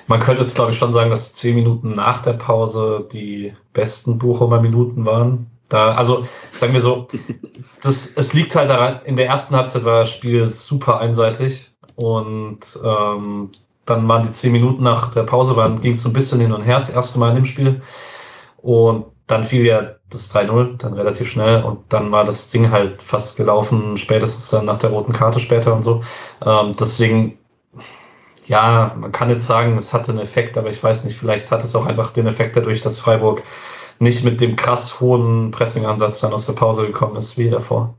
Man könnte jetzt, glaube ich, schon sagen, dass zehn Minuten nach der Pause die besten Bochumer Minuten waren. Da, also sagen wir so, das, es liegt halt daran, in der ersten Halbzeit war das Spiel super einseitig und ähm, dann waren die zehn Minuten nach der Pause, ging es so ein bisschen hin und her, das erste Mal in dem Spiel. Und dann fiel ja das 3-0, dann relativ schnell und dann war das Ding halt fast gelaufen, spätestens dann nach der roten Karte später und so. Ähm, deswegen, ja, man kann jetzt sagen, es hatte einen Effekt, aber ich weiß nicht, vielleicht hat es auch einfach den Effekt dadurch, dass Freiburg nicht mit dem krass hohen Pressing-Ansatz dann aus der Pause gekommen ist wie davor.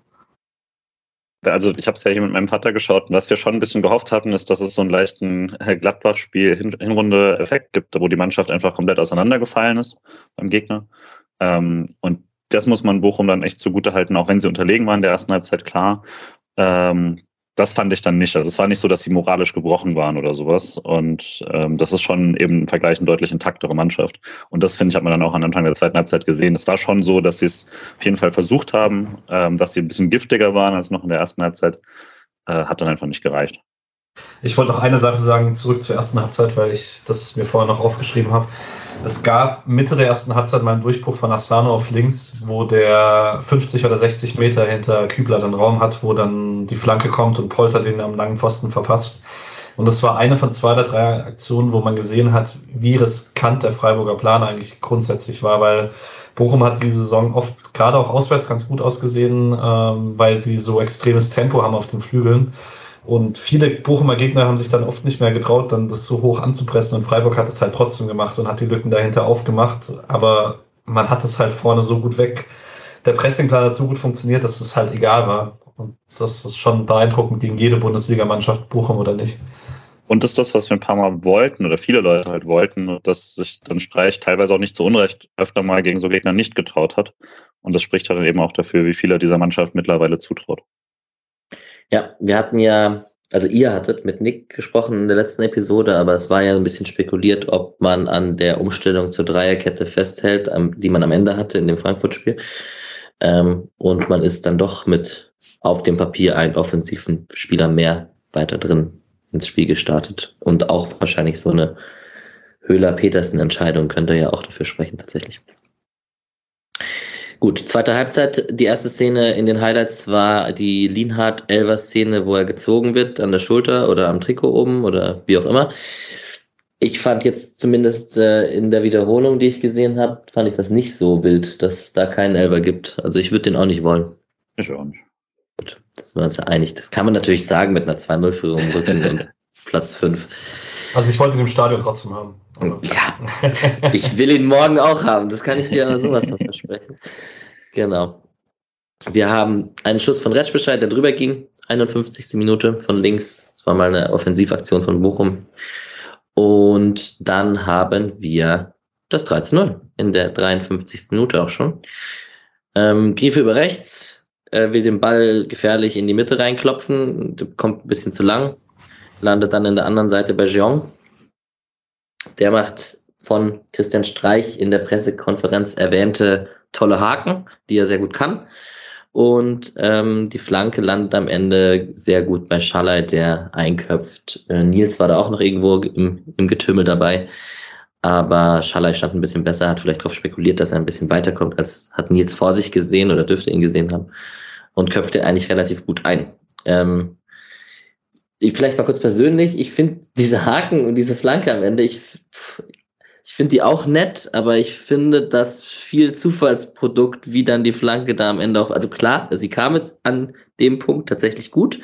Also ich habe es ja hier mit meinem Vater geschaut und was wir schon ein bisschen gehofft hatten, ist, dass es so einen leichten äh, Gladbach-Spiel Hinrunde Effekt gibt, wo die Mannschaft einfach komplett auseinandergefallen ist beim Gegner. Ähm, und das muss man Bochum dann echt zugute halten, auch wenn sie unterlegen waren in der ersten Halbzeit, klar. Ähm, das fand ich dann nicht. Also es war nicht so, dass sie moralisch gebrochen waren oder sowas. Und ähm, das ist schon eben im Vergleich eine deutlich intaktere Mannschaft. Und das, finde ich, hat man dann auch am Anfang der zweiten Halbzeit gesehen. Es war schon so, dass sie es auf jeden Fall versucht haben, ähm, dass sie ein bisschen giftiger waren als noch in der ersten Halbzeit. Äh, hat dann einfach nicht gereicht. Ich wollte noch eine Sache sagen, zurück zur ersten Halbzeit, weil ich das mir vorher noch aufgeschrieben habe. Es gab Mitte der ersten Halbzeit mal einen Durchbruch von Asano auf links, wo der 50 oder 60 Meter hinter Kübler den Raum hat, wo dann die Flanke kommt und Polter den am langen Pfosten verpasst. Und das war eine von zwei oder drei Aktionen, wo man gesehen hat, wie riskant der Freiburger Plan eigentlich grundsätzlich war, weil Bochum hat diese Saison oft gerade auch auswärts ganz gut ausgesehen, ähm, weil sie so extremes Tempo haben auf den Flügeln. Und viele Bochumer Gegner haben sich dann oft nicht mehr getraut, dann das so hoch anzupressen. Und Freiburg hat es halt trotzdem gemacht und hat die Lücken dahinter aufgemacht. Aber man hat es halt vorne so gut weg. Der Pressingplan hat so gut funktioniert, dass es halt egal war. Und das ist schon beeindruckend gegen jede Bundesligamannschaft, Bochum oder nicht. Und das ist das, was wir ein paar Mal wollten oder viele Leute halt wollten, dass sich dann Streich teilweise auch nicht zu Unrecht öfter mal gegen so Gegner nicht getraut hat. Und das spricht halt eben auch dafür, wie viele dieser Mannschaft mittlerweile zutraut. Ja, wir hatten ja, also ihr hattet mit Nick gesprochen in der letzten Episode, aber es war ja ein bisschen spekuliert, ob man an der Umstellung zur Dreierkette festhält, die man am Ende hatte in dem Frankfurt-Spiel. Ähm, und man ist dann doch mit auf dem Papier einen offensiven Spieler mehr weiter drin ins Spiel gestartet. Und auch wahrscheinlich so eine Höhler-Petersen-Entscheidung könnte ja auch dafür sprechen, tatsächlich. Gut, zweite Halbzeit. Die erste Szene in den Highlights war die Lienhardt-Elver-Szene, wo er gezogen wird an der Schulter oder am Trikot oben oder wie auch immer. Ich fand jetzt zumindest äh, in der Wiederholung, die ich gesehen habe, fand ich das nicht so wild, dass es da keinen Elver gibt. Also ich würde den auch nicht wollen. Ich auch nicht. Gut, das sind wir uns ja einig. Das kann man natürlich sagen mit einer 2-0-Führung im Rücken und Platz 5. Also ich wollte ihn im Stadion trotzdem haben. Ja, ich will ihn morgen auch haben. Das kann ich dir sowas von versprechen. Genau. Wir haben einen Schuss von Retschbescheid, der drüber ging. 51. Minute von links. Das war mal eine Offensivaktion von Bochum. Und dann haben wir das 13-0 in der 53. Minute auch schon. Ähm, Griefe über rechts, äh, will den Ball gefährlich in die Mitte reinklopfen, kommt ein bisschen zu lang, landet dann in der anderen Seite bei Jean. Der macht von Christian Streich in der Pressekonferenz erwähnte tolle Haken, die er sehr gut kann. Und ähm, die Flanke landet am Ende sehr gut bei Schallei, der einköpft. Äh, Nils war da auch noch irgendwo im, im Getümmel dabei. Aber Schallei stand ein bisschen besser, hat vielleicht darauf spekuliert, dass er ein bisschen weiterkommt, als hat Nils vor sich gesehen oder dürfte ihn gesehen haben. Und köpfte eigentlich relativ gut ein. Ähm, ich, vielleicht mal kurz persönlich, ich finde diese Haken und diese Flanke am Ende, ich, ich finde die auch nett, aber ich finde das viel Zufallsprodukt, wie dann die Flanke da am Ende auch. Also klar, sie kam jetzt an dem Punkt tatsächlich gut,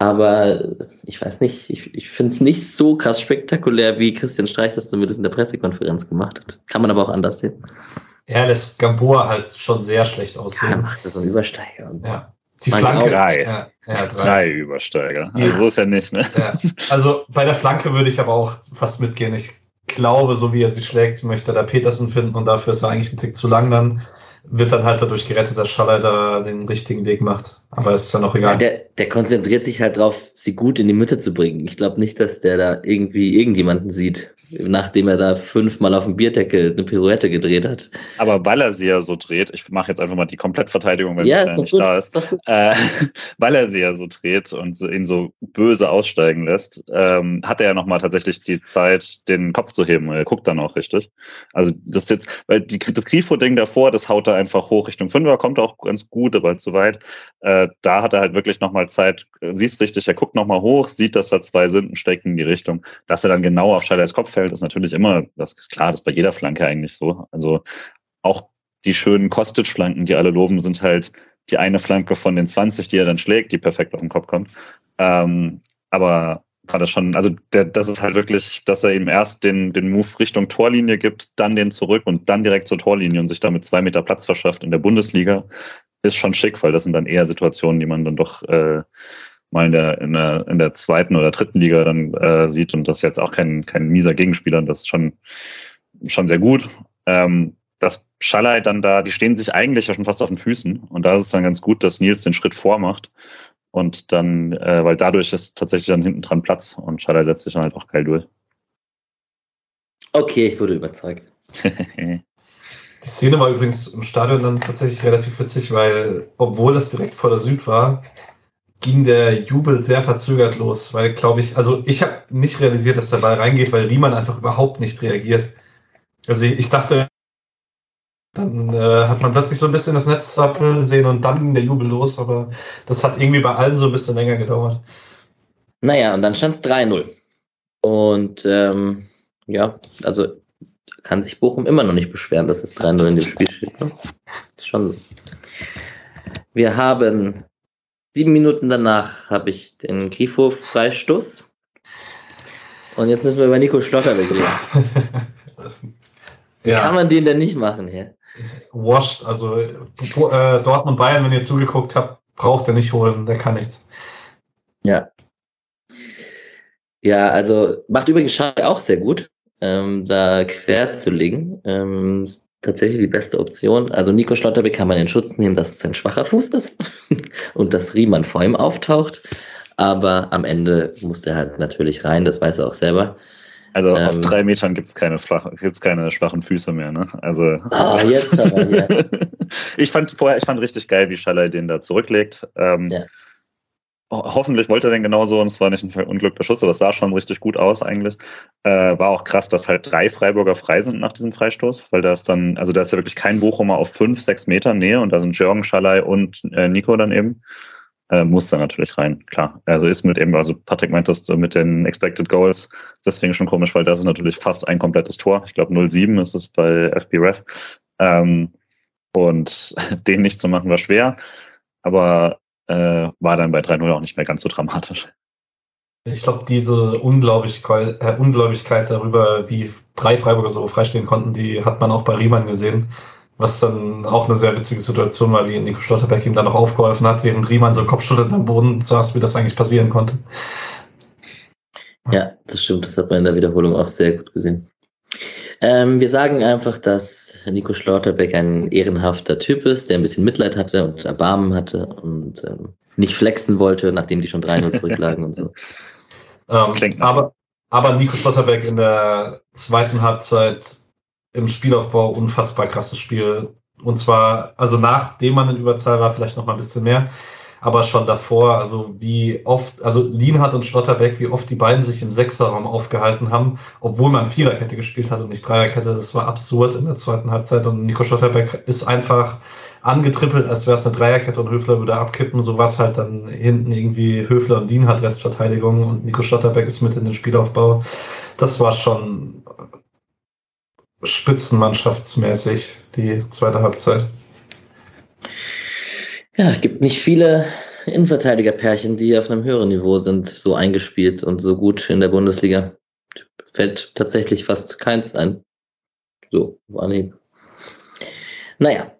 Aber ich weiß nicht, ich, ich finde es nicht so krass spektakulär, wie Christian Streich das zumindest in der Pressekonferenz gemacht hat. Kann man aber auch anders sehen. Er lässt Gamboa halt schon sehr schlecht aussehen. Ja, macht das so einen Übersteiger. Und Ja. Die Flanke. Drei. Ja, ja, drei. Drei Übersteiger. Ja. Also so ist ja nicht, ne? Ja. Also bei der Flanke würde ich aber auch fast mitgehen. Ich glaube, so wie er sie schlägt, möchte er da Petersen finden und dafür ist er eigentlich ein Tick zu lang dann. Wird dann halt dadurch gerettet, dass Schaller da den richtigen Weg macht. Aber ist dann auch Ja, egal. der, der konzentriert sich halt drauf, sie gut in die Mitte zu bringen. Ich glaube nicht, dass der da irgendwie irgendjemanden sieht, nachdem er da fünfmal auf dem Bierdeckel eine Pirouette gedreht hat. Aber weil er sie ja so dreht, ich mache jetzt einfach mal die Komplettverteidigung, wenn ja, es ja nicht gut. da ist. Ist. Äh, weil er sie ja so dreht und ihn so böse aussteigen lässt, ähm, hat er ja nochmal tatsächlich die Zeit, den Kopf zu heben. Er guckt dann auch richtig. Also das ist jetzt, weil die, das Grifo-Ding davor, das haut er einfach hoch Richtung Fünfer, kommt auch ganz gut, aber zu weit. Äh, da hat er halt wirklich nochmal Zeit, äh, siehst richtig, er guckt nochmal hoch, sieht, dass da zwei sind und steckt in die Richtung. Dass er dann genau auf Scheiders Kopf fällt, ist natürlich immer, das ist klar, das ist bei jeder Flanke eigentlich so. Also auch die schönen Kostic-Flanken, die alle loben, sind halt die eine Flanke von den 20, die er dann schlägt, die perfekt auf den Kopf kommt. Ähm, aber war das schon, also der, das ist halt wirklich, dass er ihm erst den, den Move Richtung Torlinie gibt, dann den zurück und dann direkt zur Torlinie und sich damit zwei Meter Platz verschafft in der Bundesliga, ist schon schick, weil das sind dann eher Situationen, die man dann doch äh, mal in der, in der, in der zweiten oder dritten Liga dann äh, sieht und das ist jetzt auch kein, kein mieser Gegenspieler und das ist schon, schon sehr gut. Ähm, dass Schallei dann da, die stehen sich eigentlich ja schon fast auf den Füßen und da ist es dann ganz gut, dass Nils den Schritt vormacht und dann, äh, weil dadurch ist tatsächlich dann hinten dran Platz und Schallei setzt sich dann halt auch geil durch. Okay, ich wurde überzeugt. Die Szene war übrigens im Stadion dann tatsächlich relativ witzig, weil, obwohl das direkt vor der Süd war, ging der Jubel sehr verzögert los, weil, glaube ich, also ich habe nicht realisiert, dass der Ball reingeht, weil Riemann einfach überhaupt nicht reagiert. Also ich, ich dachte, dann äh, hat man plötzlich so ein bisschen das Netz zappeln sehen und dann ging der Jubel los, aber das hat irgendwie bei allen so ein bisschen länger gedauert. Naja, und dann stand es 3-0. Und ähm, ja, also kann sich Bochum immer noch nicht beschweren, dass es 3-0 in dem Spiel steht. Ne? Ist schon so. Wir haben sieben Minuten danach habe ich den Grifo-Freistoß. Und jetzt müssen wir über Nico Schlotterbeck reden. Kann ja, man den denn nicht machen hier? washed, also äh, Dortmund Bayern, wenn ihr zugeguckt habt, braucht er nicht holen, der kann nichts. Ja. Ja, also macht übrigens Schalke auch sehr gut, ähm, da quer zu legen. Ähm, ist tatsächlich die beste Option. Also Nico Schlotterbeck kann man in Schutz nehmen, dass es sein schwacher Fuß ist und dass Riemann vor ihm auftaucht. Aber am Ende muss der halt natürlich rein, das weiß er auch selber. Also Ähm. aus drei Metern gibt's keine, flache, gibt's keine schwachen Füße mehr, ne? Also Ah, jetzt aber hier. ich fand vorher, ich fand richtig geil, wie Schallei den da zurücklegt. Ähm, Ja. Ho- Hoffentlich wollte er den genauso und es war nicht ein verunglückter Schuss, aber es sah schon richtig gut aus eigentlich. Äh, war auch krass, dass halt drei Freiburger frei sind nach diesem Freistoß, weil da ist dann, also da ist ja wirklich kein Bochumer auf fünf, sechs Metern Nähe und da sind Jürgen, Schallei und äh, Nico dann eben. Äh, muss da natürlich rein, klar. Also ist mit eben, also Patrick meint das so mit den Expected Goals, deswegen schon komisch, weil das ist natürlich fast ein komplettes Tor. Ich glaube 0-7 ist es bei FBref. Ähm, und den nicht zu machen war schwer, aber äh, war dann bei 3-0 auch nicht mehr ganz so dramatisch. Ich glaube, diese Ungläubigkeit, äh, Ungläubigkeit darüber, wie drei Freiburger so freistehen konnten, die hat man auch bei Riemann gesehen. Was dann auch eine sehr witzige Situation war, wie Nico Schlotterbeck ihm dann noch aufgeholfen hat, während Riemann so kopfschüttelnd am Boden saß, wie das eigentlich passieren konnte. Ja, das stimmt. Das hat man in der Wiederholung auch sehr gut gesehen. Ähm, wir sagen einfach, dass Nico Schlotterbeck ein ehrenhafter Typ ist, der ein bisschen Mitleid hatte und Erbarmen hatte und ähm, nicht flexen wollte, nachdem die schon 3-0 zurücklagen und so. Ähm, aber, aber Nico Schlotterbeck in der zweiten Halbzeit im Spielaufbau unfassbar krasses Spiel. Und zwar, also nachdem man in Überzahl war, vielleicht noch mal ein bisschen mehr, aber schon davor, also wie oft, also Lienhardt und Schlotterbeck, wie oft die beiden sich im Sechserraum aufgehalten haben, obwohl man Viererkette gespielt hat und nicht Dreierkette. Das war absurd in der zweiten Halbzeit und Nico Schlotterbeck ist einfach angetrippelt, als wäre es eine Dreierkette und Höfler würde abkippen. So war es halt dann hinten irgendwie Höfler und Lienhardt Restverteidigung und Nico Schlotterbeck ist mit in den Spielaufbau. Das war schon spitzenmannschaftsmäßig die zweite Halbzeit. Ja, gibt nicht viele Innenverteidigerpärchen, die auf einem höheren Niveau sind, so eingespielt und so gut in der Bundesliga. Fällt tatsächlich fast keins ein. So, Anhieb. Naja.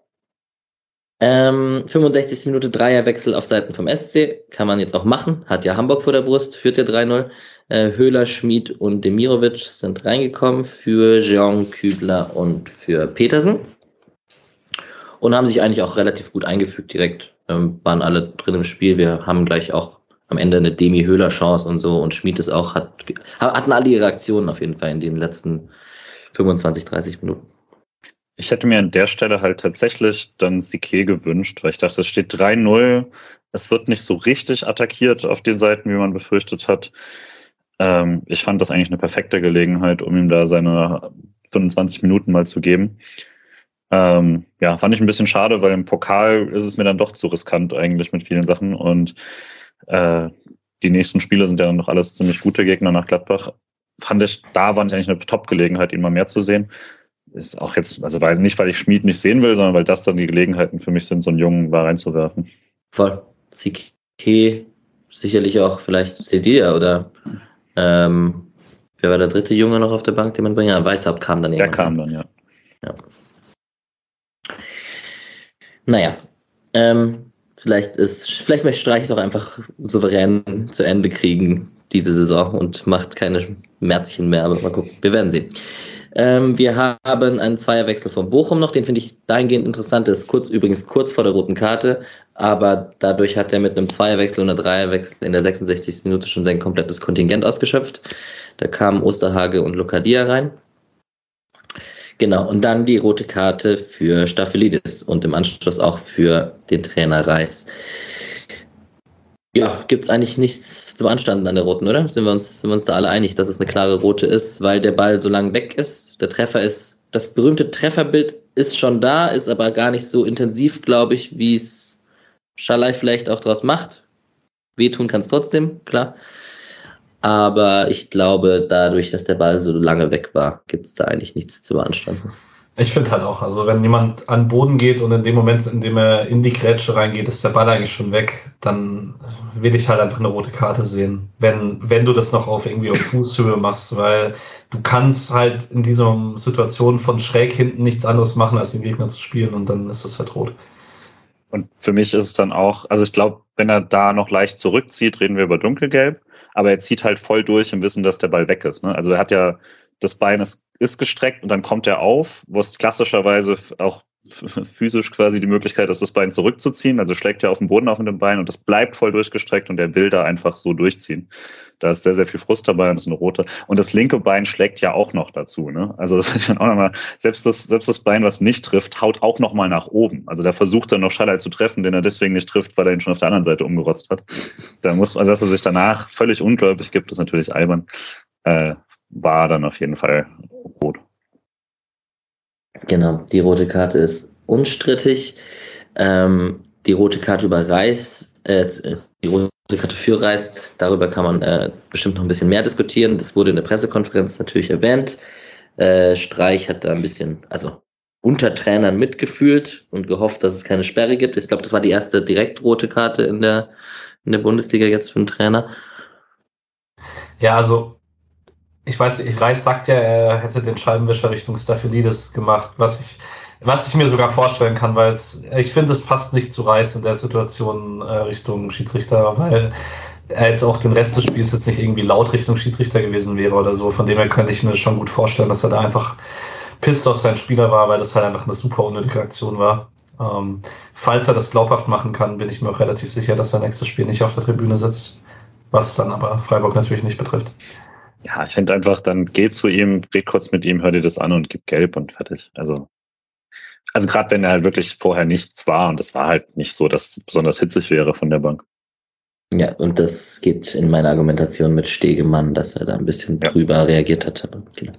Ähm, 65. Minute Dreierwechsel auf Seiten vom SC. Kann man jetzt auch machen. Hat ja Hamburg vor der Brust, führt ja 3-0. Äh, Höhler, Schmid und Demirovic sind reingekommen für Jean Kübler und für Petersen. Und haben sich eigentlich auch relativ gut eingefügt direkt. Ähm, waren alle drin im Spiel. Wir haben gleich auch am Ende eine Demi-Höhler-Chance und so. Und Schmid ist auch, hat, hatten alle ihre Aktionen auf jeden Fall in den letzten 25, 30 Minuten. Ich hätte mir an der Stelle halt tatsächlich dann Sique gewünscht, weil ich dachte, es steht 3-0. Es wird nicht so richtig attackiert auf den Seiten, wie man befürchtet hat. Ähm, ich fand das eigentlich eine perfekte Gelegenheit, um ihm da seine 25 Minuten mal zu geben. Ähm, ja, fand ich ein bisschen schade, weil im Pokal ist es mir dann doch zu riskant eigentlich mit vielen Sachen und äh, die nächsten Spiele sind ja dann noch alles ziemlich gute Gegner nach Gladbach. Fand ich, da war eigentlich eine Top-Gelegenheit, ihn mal mehr zu sehen ist auch jetzt, also weil nicht, weil ich Schmied nicht sehen will, sondern weil das dann die Gelegenheiten für mich sind, so einen Jungen da reinzuwerfen. Voll. Sike, sicherlich auch vielleicht Sedia oder ähm, wer war der dritte Junge noch auf der Bank, den man bringt? Ja, Weißhaupt kam dann Der kam dann, ja. ja. Naja. Ähm, vielleicht ist, vielleicht möchte Streich doch einfach souverän zu Ende kriegen diese Saison und macht keine Märzchen mehr, aber mal gucken. Wir werden sehen. Ähm, wir haben einen Zweierwechsel von Bochum noch, den finde ich dahingehend interessant. Das ist kurz, übrigens kurz vor der roten Karte, aber dadurch hat er mit einem Zweierwechsel und einem Dreierwechsel in der 66. Minute schon sein komplettes Kontingent ausgeschöpft. Da kamen Osterhage und Lucadia rein. Genau, und dann die rote Karte für Staphelidis und im Anschluss auch für den Trainer Reis. Ja, gibt es eigentlich nichts zu beanstanden an der roten, oder? Sind wir, uns, sind wir uns da alle einig, dass es eine klare rote ist, weil der Ball so lang weg ist? Der Treffer ist, das berühmte Trefferbild ist schon da, ist aber gar nicht so intensiv, glaube ich, wie es Schalai vielleicht auch draus macht. Wehtun kann es trotzdem, klar. Aber ich glaube, dadurch, dass der Ball so lange weg war, gibt es da eigentlich nichts zu beanstanden. Ich finde halt auch, also wenn jemand an den Boden geht und in dem Moment, in dem er in die Grätsche reingeht, ist der Ball eigentlich schon weg, dann will ich halt einfach eine rote Karte sehen, wenn, wenn du das noch auf irgendwie auf Fußhöhe machst, weil du kannst halt in dieser Situation von schräg hinten nichts anderes machen, als den Gegner zu spielen und dann ist das halt rot. Und für mich ist es dann auch, also ich glaube, wenn er da noch leicht zurückzieht, reden wir über dunkelgelb, aber er zieht halt voll durch im Wissen, dass der Ball weg ist. Ne? Also er hat ja das Bein ist, ist gestreckt und dann kommt er auf, wo es klassischerweise auch physisch quasi die Möglichkeit ist, das Bein zurückzuziehen. Also schlägt er auf den Boden auf mit dem Bein und das bleibt voll durchgestreckt und er will da einfach so durchziehen. Da ist sehr, sehr viel Frust dabei und ist eine rote. Und das linke Bein schlägt ja auch noch dazu. Ne? Also das dann auch nochmal, selbst das, selbst das Bein, was nicht trifft, haut auch nochmal nach oben. Also da versucht er noch Schallei zu treffen, den er deswegen nicht trifft, weil er ihn schon auf der anderen Seite umgerotzt hat. Da muss, also dass er sich danach völlig ungläubig gibt, ist natürlich albern. Äh, war dann auf jeden Fall rot. Genau, die rote Karte ist unstrittig. Ähm, die rote Karte über Reis, äh, die rote Karte für Reis, darüber kann man äh, bestimmt noch ein bisschen mehr diskutieren. Das wurde in der Pressekonferenz natürlich erwähnt. Äh, Streich hat da ein bisschen, also unter Trainern mitgefühlt und gehofft, dass es keine Sperre gibt. Ich glaube, das war die erste direkt rote Karte in der, in der Bundesliga jetzt für einen Trainer. Ja, also ich weiß, ich Reis sagt ja, er hätte den Scheibenwischer Richtung Staphylidis gemacht, was ich, was ich mir sogar vorstellen kann, weil ich finde, es passt nicht zu Reis in der Situation äh, Richtung Schiedsrichter, weil er jetzt auch den Rest des Spiels jetzt nicht irgendwie laut Richtung Schiedsrichter gewesen wäre oder so. Von dem her könnte ich mir schon gut vorstellen, dass er da einfach pisst auf seinen Spieler war, weil das halt einfach eine super unnötige Aktion war. Ähm, falls er das glaubhaft machen kann, bin ich mir auch relativ sicher, dass sein nächstes Spiel nicht auf der Tribüne sitzt. Was dann aber Freiburg natürlich nicht betrifft. Ja, ich finde einfach, dann geh zu ihm, red kurz mit ihm, hör dir das an und gib gelb und fertig. Also, also gerade wenn er halt wirklich vorher nichts war und es war halt nicht so, dass es besonders hitzig wäre von der Bank. Ja, und das geht in meiner Argumentation mit Stegemann, dass er da ein bisschen ja. drüber reagiert hat. Genau.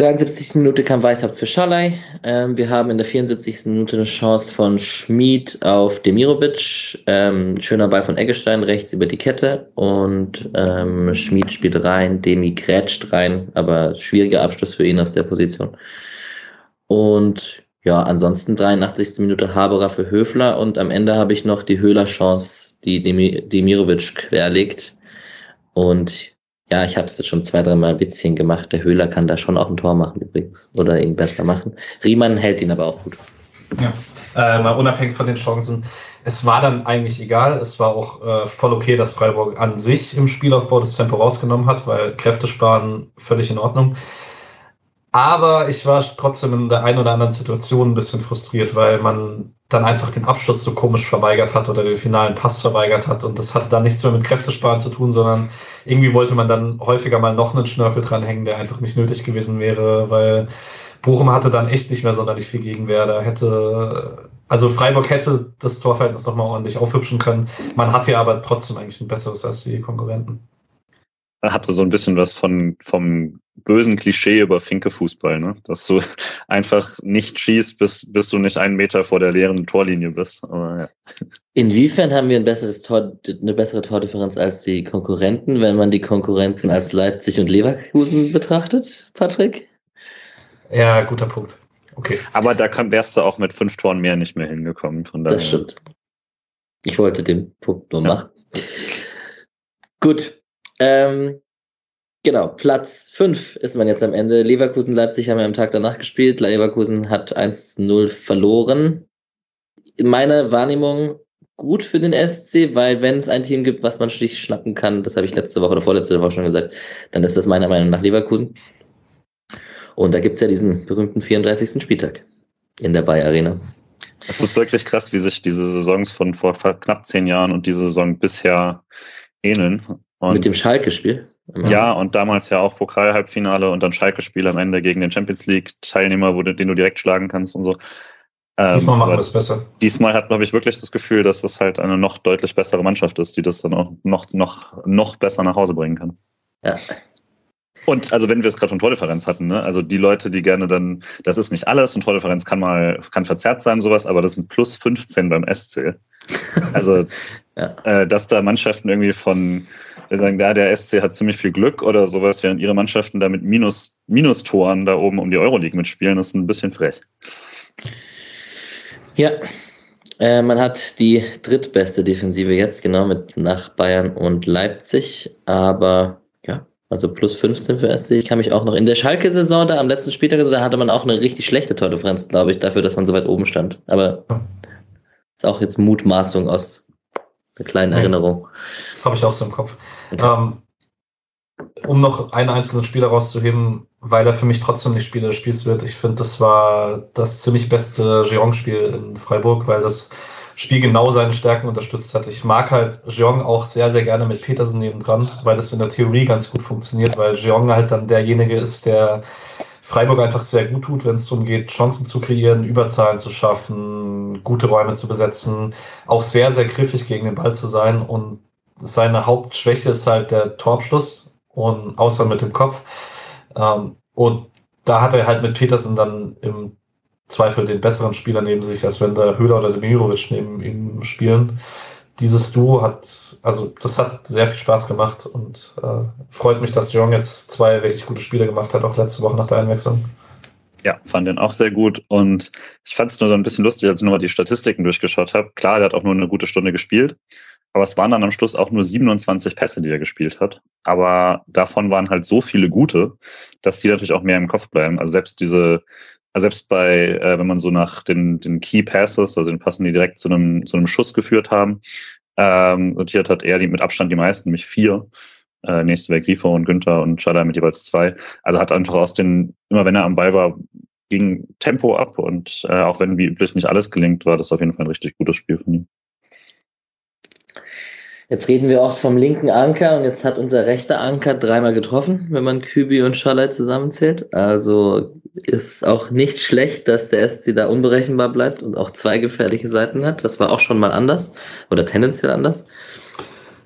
73. Minute kam Weißhaupt für Schalay. Ähm, wir haben in der 74. Minute eine Chance von Schmid auf Demirovic. Ähm, schöner Ball von Eggestein rechts über die Kette und ähm, Schmid spielt rein, Demi grätscht rein, aber schwieriger Abschluss für ihn aus der Position. Und ja, ansonsten 83. Minute Haberer für Höfler und am Ende habe ich noch die Höhler-Chance, die Demirovic querlegt. Und ja, ich habe es jetzt schon zwei, dreimal Witzchen gemacht. Der Höhler kann da schon auch ein Tor machen übrigens oder ihn besser machen. Riemann hält ihn aber auch gut. Ja, äh, mal unabhängig von den Chancen. Es war dann eigentlich egal. Es war auch äh, voll okay, dass Freiburg an sich im Spielaufbau das Tempo rausgenommen hat, weil Kräfte sparen völlig in Ordnung. Aber ich war trotzdem in der einen oder anderen Situation ein bisschen frustriert, weil man dann einfach den Abschluss so komisch verweigert hat oder den finalen Pass verweigert hat. Und das hatte dann nichts mehr mit Kräftesparen zu tun, sondern irgendwie wollte man dann häufiger mal noch einen Schnörkel dranhängen, der einfach nicht nötig gewesen wäre, weil Bochum hatte dann echt nicht mehr sonderlich viel Gegenwehr. Da hätte, also Freiburg hätte das Torverhältnis nochmal ordentlich aufhübschen können. Man hatte ja aber trotzdem eigentlich ein besseres als die Konkurrenten hatte so ein bisschen was von vom bösen Klischee über Finke-Fußball, ne? Dass du einfach nicht schießt, bis, bis du nicht einen Meter vor der leeren Torlinie bist. Aber, ja. Inwiefern haben wir ein besseres Tor, eine bessere Tordifferenz als die Konkurrenten, wenn man die Konkurrenten als Leipzig und Leverkusen betrachtet, Patrick? Ja, guter Punkt. Okay. Aber da kann, wärst du auch mit fünf Toren mehr nicht mehr hingekommen. Von das stimmt. Ich wollte den Punkt nur ja. machen. Gut, ähm, genau, Platz 5 ist man jetzt am Ende. Leverkusen, Leipzig haben wir am Tag danach gespielt. Leverkusen hat 1-0 verloren. In meiner Wahrnehmung gut für den SC, weil wenn es ein Team gibt, was man sich schnappen kann, das habe ich letzte Woche oder vorletzte Woche schon gesagt, dann ist das meiner Meinung nach Leverkusen. Und da gibt es ja diesen berühmten 34. Spieltag in der Bayer Arena. Es ist wirklich krass, wie sich diese Saisons von vor knapp zehn Jahren und diese Saison bisher ähneln. Und Mit dem Schalke-Spiel? Ja, und damals ja auch Pokal-Halbfinale und dann Schalke-Spiel am Ende gegen den Champions League-Teilnehmer, wo du, den du direkt schlagen kannst und so. Ähm, diesmal machen wir es besser. Diesmal hat, habe ich wirklich das Gefühl, dass das halt eine noch deutlich bessere Mannschaft ist, die das dann auch noch, noch, noch besser nach Hause bringen kann. Ja. Und also wenn wir es gerade von Tordifferenz hatten, ne? also die Leute, die gerne dann, das ist nicht alles und Tordifferenz kann mal, kann verzerrt sein, sowas, aber das sind plus 15 beim SC. Also, ja. äh, dass da Mannschaften irgendwie von wir sagen, da der SC hat ziemlich viel Glück oder sowas, während ihre Mannschaften da mit Minus, Minustoren da oben um die Euroleague mitspielen, ist ein bisschen frech. Ja, äh, man hat die drittbeste Defensive jetzt, genau, mit nach Bayern und Leipzig, aber ja, also plus 15 für SC. Ich kann mich auch noch in der Schalke-Saison, da am letzten Spieltag, also, da hatte man auch eine richtig schlechte Tordifferenz, glaube ich, dafür, dass man so weit oben stand. Aber ist auch jetzt Mutmaßung aus einer kleinen Erinnerung. Habe ich auch so im Kopf. Ähm, um noch einen einzelnen Spieler rauszuheben, weil er für mich trotzdem nicht Spieler des Spiels wird. Ich finde, das war das ziemlich beste Jeong-Spiel in Freiburg, weil das Spiel genau seine Stärken unterstützt hat. Ich mag halt Jeong auch sehr, sehr gerne mit Petersen nebendran, weil das in der Theorie ganz gut funktioniert, weil Jeong halt dann derjenige ist, der Freiburg einfach sehr gut tut, wenn es darum geht, Chancen zu kreieren, Überzahlen zu schaffen, gute Räume zu besetzen, auch sehr, sehr griffig gegen den Ball zu sein und seine Hauptschwäche ist halt der Torabschluss und außer mit dem Kopf. Ähm, und da hat er halt mit Petersen dann im Zweifel den besseren Spieler neben sich, als wenn der Höhler oder Demirovic neben ihm spielen. Dieses Duo hat, also das hat sehr viel Spaß gemacht und äh, freut mich, dass Jong jetzt zwei wirklich gute Spiele gemacht hat, auch letzte Woche nach der Einwechslung. Ja, fand den auch sehr gut und ich fand es nur so ein bisschen lustig, als ich nochmal die Statistiken durchgeschaut habe. Klar, der hat auch nur eine gute Stunde gespielt, aber es waren dann am Schluss auch nur 27 Pässe, die er gespielt hat. Aber davon waren halt so viele gute, dass die natürlich auch mehr im Kopf bleiben. Also selbst diese, also selbst bei, äh, wenn man so nach den, den Key Passes, also den Passen, die direkt zu einem, zu einem Schuss geführt haben, ähm, notiert hat er die mit Abstand die meisten, nämlich vier. Äh, nächste wäre Grifo und Günther und Schadder mit jeweils zwei. Also hat einfach aus den, immer wenn er am Ball war, ging Tempo ab und äh, auch wenn wie üblich nicht alles gelingt, war das auf jeden Fall ein richtig gutes Spiel von ihm. Jetzt reden wir oft vom linken Anker und jetzt hat unser rechter Anker dreimal getroffen, wenn man Kübi und Schalay zusammenzählt. Also ist auch nicht schlecht, dass der SC da unberechenbar bleibt und auch zwei gefährliche Seiten hat. Das war auch schon mal anders oder tendenziell anders.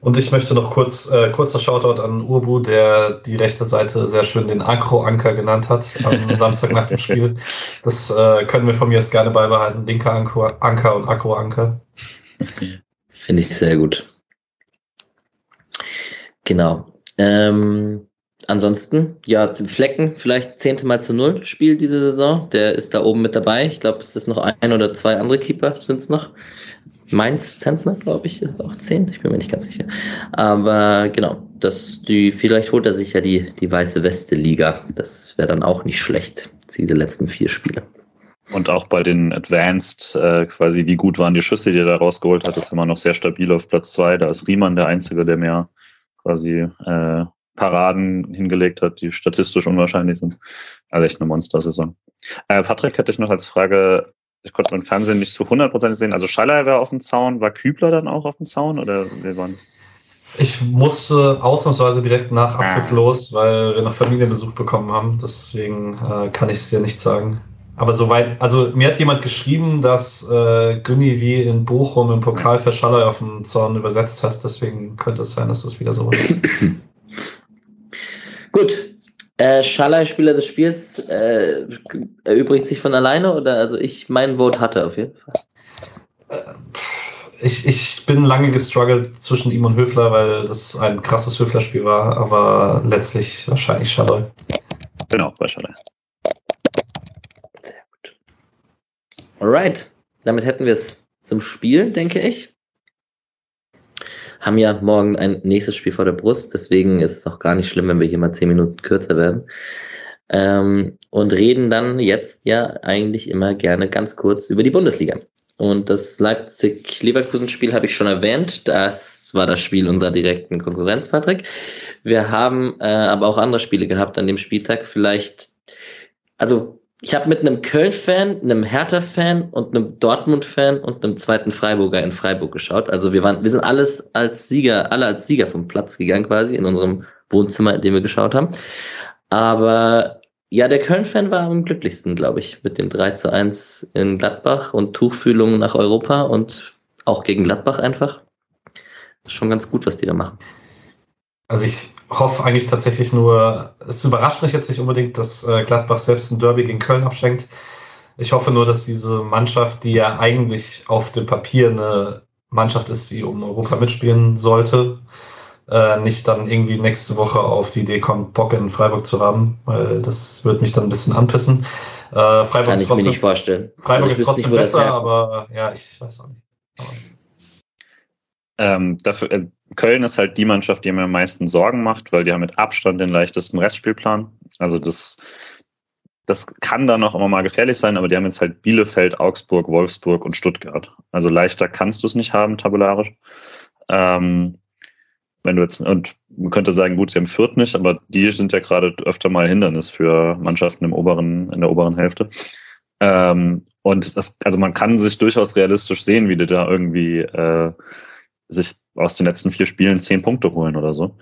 Und ich möchte noch kurz, äh, kurzer Shoutout an Urbu, der die rechte Seite sehr schön den Agro-Anker genannt hat am Samstag nach dem Spiel. Das äh, können wir von mir jetzt gerne beibehalten. Linker Anker, Anker und Agro-Anker. Finde ich sehr gut. Genau. Ähm, ansonsten, ja, Flecken, vielleicht zehnte Mal zu null Spiel diese Saison. Der ist da oben mit dabei. Ich glaube, es ist noch ein oder zwei andere Keeper sind es noch. Mainz Zentner, glaube ich, ist auch zehn. Ich bin mir nicht ganz sicher. Aber genau, das, die, vielleicht holt er sich ja die, die weiße Weste-Liga. Das wäre dann auch nicht schlecht, diese letzten vier Spiele. Und auch bei den Advanced, äh, quasi, wie gut waren die Schüsse, die er da rausgeholt hat, ist immer noch sehr stabil auf Platz zwei. Da ist Riemann der Einzige, der mehr quasi äh, Paraden hingelegt hat, die statistisch unwahrscheinlich sind. Also echt eine Monster-Saison. Äh, Patrick hätte ich noch als Frage, ich konnte im Fernsehen nicht zu 100% sehen. Also Schaller war auf dem Zaun, war Kübler dann auch auf dem Zaun oder wir waren ich musste ausnahmsweise direkt nach Abpfiff ah. los, weil wir noch Familienbesuch bekommen haben. Deswegen äh, kann ich es dir nicht sagen. Aber soweit, also mir hat jemand geschrieben, dass äh, Günni wie in Bochum im Pokal für Schaller auf dem Zaun übersetzt hat. Deswegen könnte es sein, dass das wieder so ist. Gut. Äh, Schaller, Spieler des Spiels, äh, erübrigt sich von alleine oder? Also ich, mein Vote hatte auf jeden Fall. Äh, ich, ich bin lange gestruggelt zwischen ihm und Höfler, weil das ein krasses Höfler-Spiel war, aber letztlich wahrscheinlich Schaller. Genau, bei Schaller. Alright, damit hätten wir es zum Spiel, denke ich. Haben ja morgen ein nächstes Spiel vor der Brust, deswegen ist es auch gar nicht schlimm, wenn wir hier mal zehn Minuten kürzer werden. Ähm, und reden dann jetzt ja eigentlich immer gerne ganz kurz über die Bundesliga. Und das Leipzig-Leverkusen-Spiel habe ich schon erwähnt. Das war das Spiel unserer direkten Konkurrenz, Patrick. Wir haben äh, aber auch andere Spiele gehabt an dem Spieltag. Vielleicht, also ich habe mit einem Köln-Fan, einem Hertha-Fan und einem Dortmund-Fan und einem zweiten Freiburger in Freiburg geschaut. Also wir waren, wir sind alles als Sieger, alle als Sieger vom Platz gegangen quasi in unserem Wohnzimmer, in dem wir geschaut haben. Aber ja, der Köln-Fan war am glücklichsten, glaube ich, mit dem 3 zu 1 in Gladbach und Tuchfühlung nach Europa und auch gegen Gladbach einfach. Schon ganz gut, was die da machen. Also ich hoffe eigentlich tatsächlich nur, es überrascht mich jetzt nicht unbedingt, dass äh, Gladbach selbst ein Derby gegen Köln abschenkt. Ich hoffe nur, dass diese Mannschaft, die ja eigentlich auf dem Papier eine Mannschaft ist, die um Europa mitspielen sollte, äh, nicht dann irgendwie nächste Woche auf die Idee kommt, Bock in Freiburg zu haben, weil das wird mich dann ein bisschen anpissen. Äh, Freiburg Kann ich trotzdem, mir nicht vorstellen. Freiburg also ist trotzdem nicht, besser, aber ja, ich weiß auch nicht. Ähm, dafür, äh, Köln ist halt die Mannschaft, die mir am meisten Sorgen macht, weil die haben mit Abstand den leichtesten Restspielplan. Also das, das kann dann auch immer mal gefährlich sein, aber die haben jetzt halt Bielefeld, Augsburg, Wolfsburg und Stuttgart. Also leichter kannst du es nicht haben, tabellarisch. Ähm, wenn du jetzt, und man könnte sagen, gut, sie haben Fürth nicht, aber die sind ja gerade öfter mal Hindernis für Mannschaften im oberen, in der oberen Hälfte. Ähm, und das, also man kann sich durchaus realistisch sehen, wie die da irgendwie äh, sich aus den letzten vier Spielen zehn Punkte holen oder so.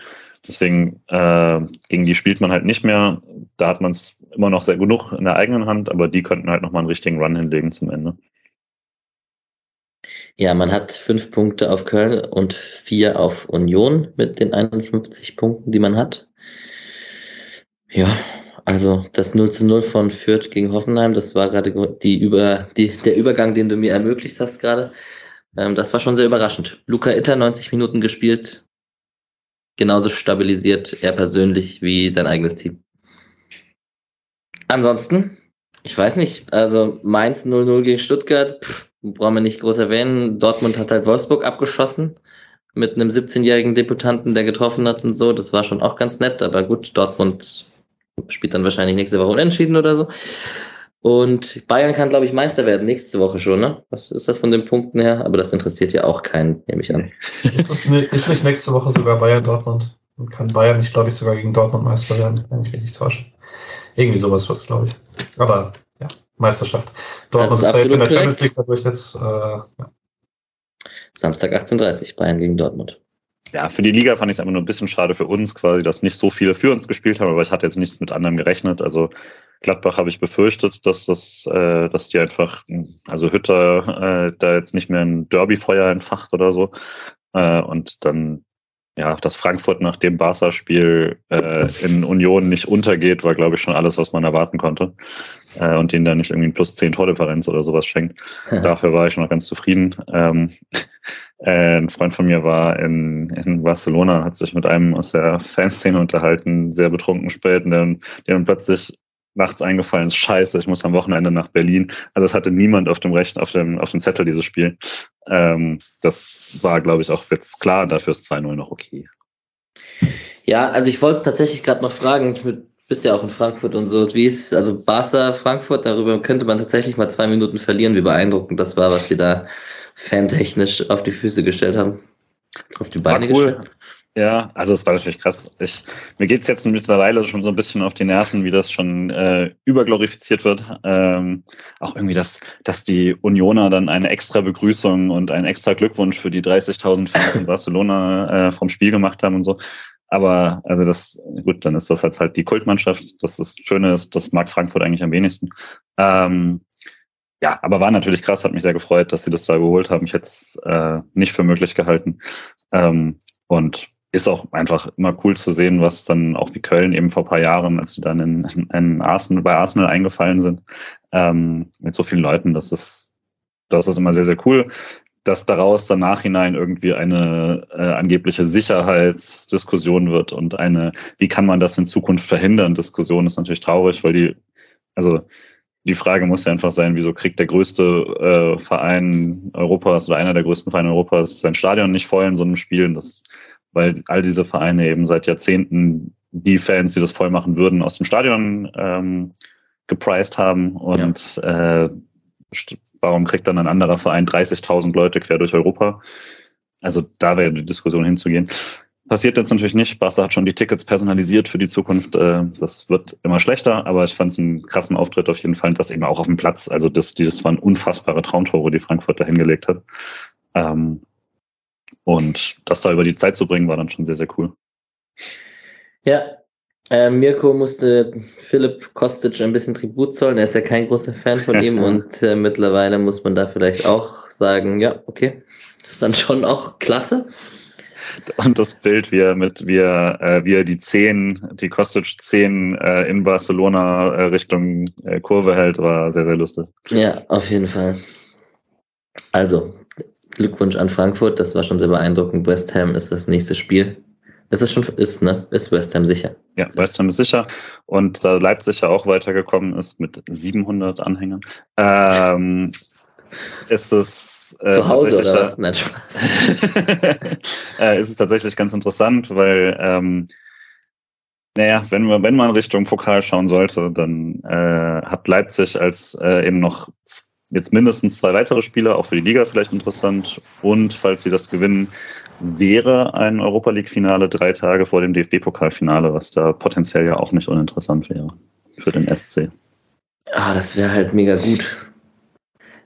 Deswegen äh, gegen die spielt man halt nicht mehr. Da hat man es immer noch sehr genug in der eigenen Hand, aber die könnten halt nochmal einen richtigen Run hinlegen zum Ende. Ja, man hat fünf Punkte auf Köln und vier auf Union mit den 51 Punkten, die man hat. Ja, also das 0 zu 0 von Fürth gegen Hoffenheim, das war gerade die Über, die, der Übergang, den du mir ermöglicht hast gerade. Ähm, das war schon sehr überraschend. Luca Itter 90 Minuten gespielt, genauso stabilisiert er persönlich wie sein eigenes Team. Ansonsten, ich weiß nicht, also Mainz 0-0 gegen Stuttgart, pff, brauchen wir nicht groß erwähnen. Dortmund hat halt Wolfsburg abgeschossen mit einem 17-jährigen Deputanten, der getroffen hat und so. Das war schon auch ganz nett, aber gut, Dortmund spielt dann wahrscheinlich nächste Woche unentschieden oder so. Und Bayern kann, glaube ich, Meister werden nächste Woche schon, ne? Was ist das von den Punkten her? Aber das interessiert ja auch keinen, nehme ich an. Ist, nicht, ist nicht nächste Woche sogar Bayern Dortmund? Und kann Bayern nicht, glaube ich, sogar gegen Dortmund Meister werden, wenn ich mich nicht täusche. Irgendwie sowas was, glaube ich. Aber ja, Meisterschaft. Dortmund ist, ist safe in der Champions League dadurch jetzt. Äh, ja. Samstag 18.30 Bayern gegen Dortmund. Ja, für die Liga fand ich es einfach nur ein bisschen schade für uns quasi, dass nicht so viele für uns gespielt haben, aber ich hatte jetzt nichts mit anderem gerechnet. Also Gladbach habe ich befürchtet, dass das, äh, dass die einfach, also Hütter äh, da jetzt nicht mehr ein Derby-Feuer entfacht oder so. Äh, und dann, ja, dass Frankfurt nach dem Barca-Spiel äh, in Union nicht untergeht, war, glaube ich, schon alles, was man erwarten konnte. Äh, und denen dann nicht irgendwie ein plus 10 Tordifferenz oder sowas schenkt. Dafür war ich noch ganz zufrieden. Ähm, Äh, ein Freund von mir war in, in Barcelona, hat sich mit einem aus der Fanszene unterhalten, sehr betrunken spät, und der dann plötzlich nachts eingefallen ist, scheiße, ich muss am Wochenende nach Berlin. Also es hatte niemand auf dem Recht, auf dem, auf dem Zettel dieses Spiel. Ähm, das war, glaube ich, auch jetzt klar, dafür ist 2-0 noch okay. Ja, also ich wollte tatsächlich gerade noch fragen, du bist ja auch in Frankfurt und so, wie ist, also Barca, Frankfurt, darüber könnte man tatsächlich mal zwei Minuten verlieren, wie beeindruckend das war, was sie da fantechnisch auf die Füße gestellt haben. Auf die Beine cool. gestellt haben. Ja, also es war natürlich krass. Ich, mir geht's jetzt mittlerweile schon so ein bisschen auf die Nerven, wie das schon äh, überglorifiziert wird. Ähm, auch irgendwie, dass, dass die Unioner dann eine extra Begrüßung und einen extra Glückwunsch für die 30.000 Fans in Barcelona äh, vom Spiel gemacht haben und so. Aber also das, gut, dann ist das jetzt halt die Kultmannschaft. Das ist Schöne ist, das mag Frankfurt eigentlich am wenigsten. Ähm, ja, aber war natürlich krass, hat mich sehr gefreut, dass sie das da geholt haben. Ich hätte es äh, nicht für möglich gehalten. Ähm, und ist auch einfach immer cool zu sehen, was dann auch wie Köln eben vor paar Jahren, als sie dann in, in Arsenal, bei Arsenal eingefallen sind, ähm, mit so vielen Leuten, das ist, das ist immer sehr, sehr cool. Dass daraus dann nachhinein irgendwie eine äh, angebliche Sicherheitsdiskussion wird und eine, wie kann man das in Zukunft verhindern, Diskussion ist natürlich traurig, weil die, also die Frage muss ja einfach sein, wieso kriegt der größte äh, Verein Europas oder einer der größten Vereine Europas sein Stadion nicht voll in so einem Spiel? Das weil all diese Vereine eben seit Jahrzehnten die Fans, die das voll machen würden, aus dem Stadion ähm, gepreist haben. Und ja. äh, warum kriegt dann ein anderer Verein 30.000 Leute quer durch Europa? Also da wäre die Diskussion hinzugehen. Passiert jetzt natürlich nicht. Barca hat schon die Tickets personalisiert für die Zukunft. Äh, das wird immer schlechter, aber ich fand es einen krassen Auftritt auf jeden Fall. Das eben auch auf dem Platz. Also das, das waren unfassbare Traumtore, die Frankfurt da hingelegt hat. Ähm, und das da über die Zeit zu bringen, war dann schon sehr, sehr cool. Ja, äh, Mirko musste Philipp Kostic ein bisschen Tribut zollen. Er ist ja kein großer Fan von ihm und äh, mittlerweile muss man da vielleicht auch sagen, ja, okay, das ist dann schon auch klasse. Und das Bild, wie er mit, wie er, äh, wie er die 10, die Kostic 10 äh, in Barcelona äh, Richtung äh, Kurve hält, war sehr, sehr lustig. Ja, auf jeden Fall. Also, Glückwunsch an Frankfurt, das war schon sehr beeindruckend. West Ham ist das nächste Spiel. Ist es schon, ist, ne? Ist West Ham sicher? Ja, das West Ham ist sicher. Und da Leipzig ja auch weitergekommen ist mit 700 Anhängern, ähm, ist es äh, zu Hause oder was? Nein, Spaß. äh, ist es tatsächlich ganz interessant, weil ähm, naja, wenn man, wenn man Richtung Pokal schauen sollte, dann äh, hat Leipzig als äh, eben noch jetzt mindestens zwei weitere Spieler, auch für die Liga vielleicht interessant. Und falls sie das gewinnen, wäre ein Europa League-Finale drei Tage vor dem DFB-Pokalfinale, was da potenziell ja auch nicht uninteressant wäre für den SC. Ah, das wäre halt mega gut.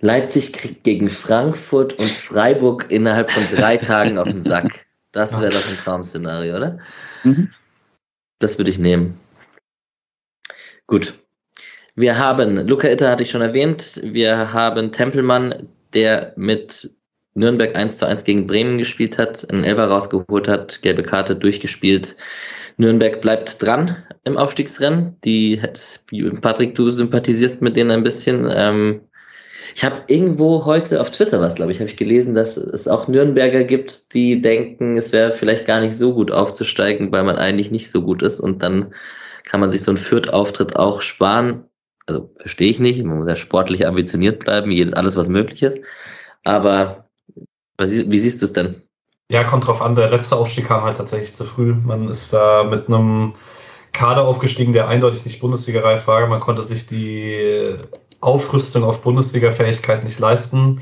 Leipzig kriegt gegen Frankfurt und Freiburg innerhalb von drei Tagen auf den Sack. Das wäre doch ein Traum-Szenario, oder? Mhm. Das würde ich nehmen. Gut, wir haben, Luca Itter hatte ich schon erwähnt, wir haben Tempelmann, der mit Nürnberg 1 zu 1 gegen Bremen gespielt hat, einen Elfer rausgeholt hat, gelbe Karte durchgespielt. Nürnberg bleibt dran im Aufstiegsrennen. Die hat, Patrick, du sympathisierst mit denen ein bisschen. Ähm, ich habe irgendwo heute auf Twitter was, glaube ich, habe ich gelesen, dass es auch Nürnberger gibt, die denken, es wäre vielleicht gar nicht so gut aufzusteigen, weil man eigentlich nicht so gut ist und dann kann man sich so einen Fürth-Auftritt auch sparen also verstehe ich nicht, man muss ja sportlich ambitioniert bleiben, alles was möglich ist. Aber wie siehst du es denn? Ja, kommt drauf an, der letzte Aufstieg kam halt tatsächlich zu früh. Man ist da mit einem Kader aufgestiegen, der eindeutig nicht Bundesliga-reif war. Man konnte sich die Aufrüstung auf Bundesliga-Fähigkeit nicht leisten.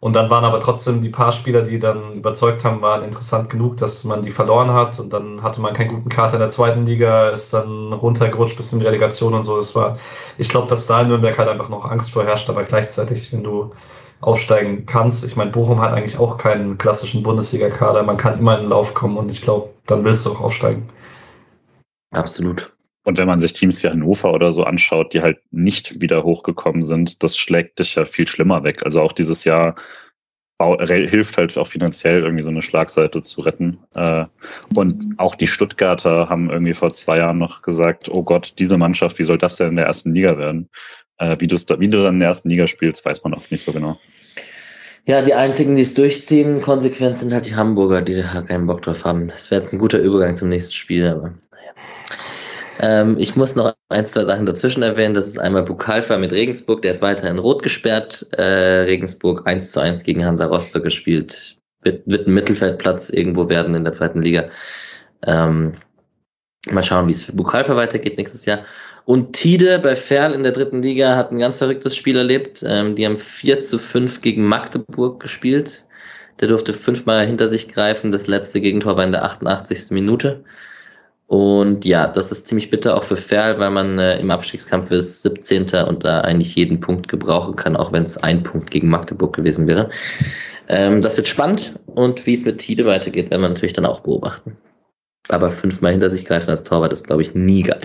Und dann waren aber trotzdem die paar Spieler, die dann überzeugt haben, waren interessant genug, dass man die verloren hat. Und dann hatte man keinen guten Kater in der zweiten Liga, ist dann runtergerutscht bis in die Relegation und so. Das war, ich glaube, dass da in Nürnberg halt einfach noch Angst vorherrscht, aber gleichzeitig, wenn du aufsteigen kannst, ich meine, Bochum hat eigentlich auch keinen klassischen Bundesliga-Kader, man kann immer in den Lauf kommen und ich glaube, dann willst du auch aufsteigen. Absolut. Und wenn man sich Teams wie Hannover oder so anschaut, die halt nicht wieder hochgekommen sind, das schlägt dich ja viel schlimmer weg. Also auch dieses Jahr hilft halt auch finanziell irgendwie so eine Schlagseite zu retten. Äh, und auch die Stuttgarter haben irgendwie vor zwei Jahren noch gesagt, oh Gott, diese Mannschaft, wie soll das denn in der ersten Liga werden? Äh, wie, wie du dann in der ersten Liga spielst, weiß man auch nicht so genau. Ja, die einzigen, die es durchziehen, konsequent sind halt die Hamburger, die da keinen Bock drauf haben. Das wäre jetzt ein guter Übergang zum nächsten Spiel, aber naja. Ähm, ich muss noch ein, zwei Sachen dazwischen erwähnen. Das ist einmal Bukalfa mit Regensburg, der ist weiterhin rot gesperrt. Äh, Regensburg 1 zu 1 gegen Hansa Rostock gespielt. Wird, wird ein Mittelfeldplatz irgendwo werden in der zweiten Liga. Ähm, mal schauen, wie es für Bukalfa weitergeht nächstes Jahr. Und Tide bei Ferl in der dritten Liga hat ein ganz verrücktes Spiel erlebt. Ähm, die haben 4 zu 5 gegen Magdeburg gespielt. Der durfte fünfmal hinter sich greifen. Das letzte Gegentor war in der 88. Minute. Und ja, das ist ziemlich bitter auch für Ferl, weil man äh, im Abstiegskampf ist 17. und da eigentlich jeden Punkt gebrauchen kann, auch wenn es ein Punkt gegen Magdeburg gewesen wäre. Ähm, das wird spannend und wie es mit Tide weitergeht, werden wir natürlich dann auch beobachten. Aber fünfmal hinter sich greifen als Torwart ist, glaube ich, nie geil.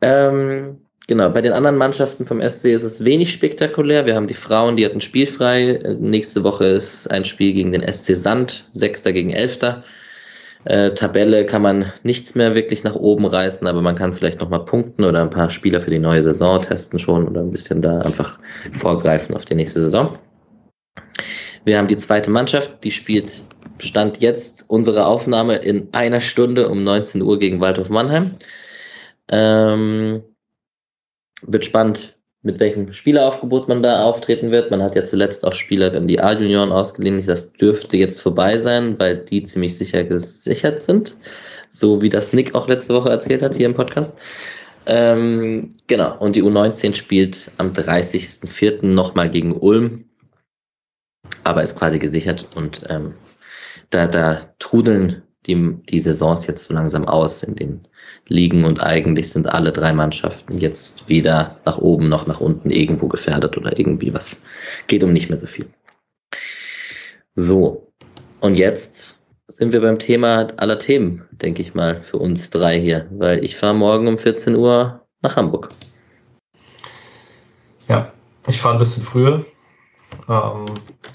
Ähm, genau, bei den anderen Mannschaften vom SC ist es wenig spektakulär. Wir haben die Frauen, die hatten spielfrei. Nächste Woche ist ein Spiel gegen den SC Sand, Sechster gegen Elfter. Äh, Tabelle kann man nichts mehr wirklich nach oben reißen, aber man kann vielleicht nochmal punkten oder ein paar Spieler für die neue Saison testen schon oder ein bisschen da einfach vorgreifen auf die nächste Saison. Wir haben die zweite Mannschaft, die spielt Stand jetzt unsere Aufnahme in einer Stunde um 19 Uhr gegen Waldhof Mannheim. Ähm, wird spannend, mit welchem Spieleraufgebot man da auftreten wird. Man hat ja zuletzt auch Spieler in die A-Junioren ausgeliehen. Das dürfte jetzt vorbei sein, weil die ziemlich sicher gesichert sind. So wie das Nick auch letzte Woche erzählt hat hier im Podcast. Ähm, genau, und die U19 spielt am 30.04. nochmal gegen Ulm, aber ist quasi gesichert und ähm, da, da trudeln die, die Saisons jetzt so langsam aus in den Ligen und eigentlich sind alle drei Mannschaften jetzt weder nach oben noch nach unten irgendwo gefährdet oder irgendwie was. Geht um nicht mehr so viel. So, und jetzt sind wir beim Thema aller Themen, denke ich mal, für uns drei hier, weil ich fahre morgen um 14 Uhr nach Hamburg. Ja, ich fahre ein bisschen früher. Ähm,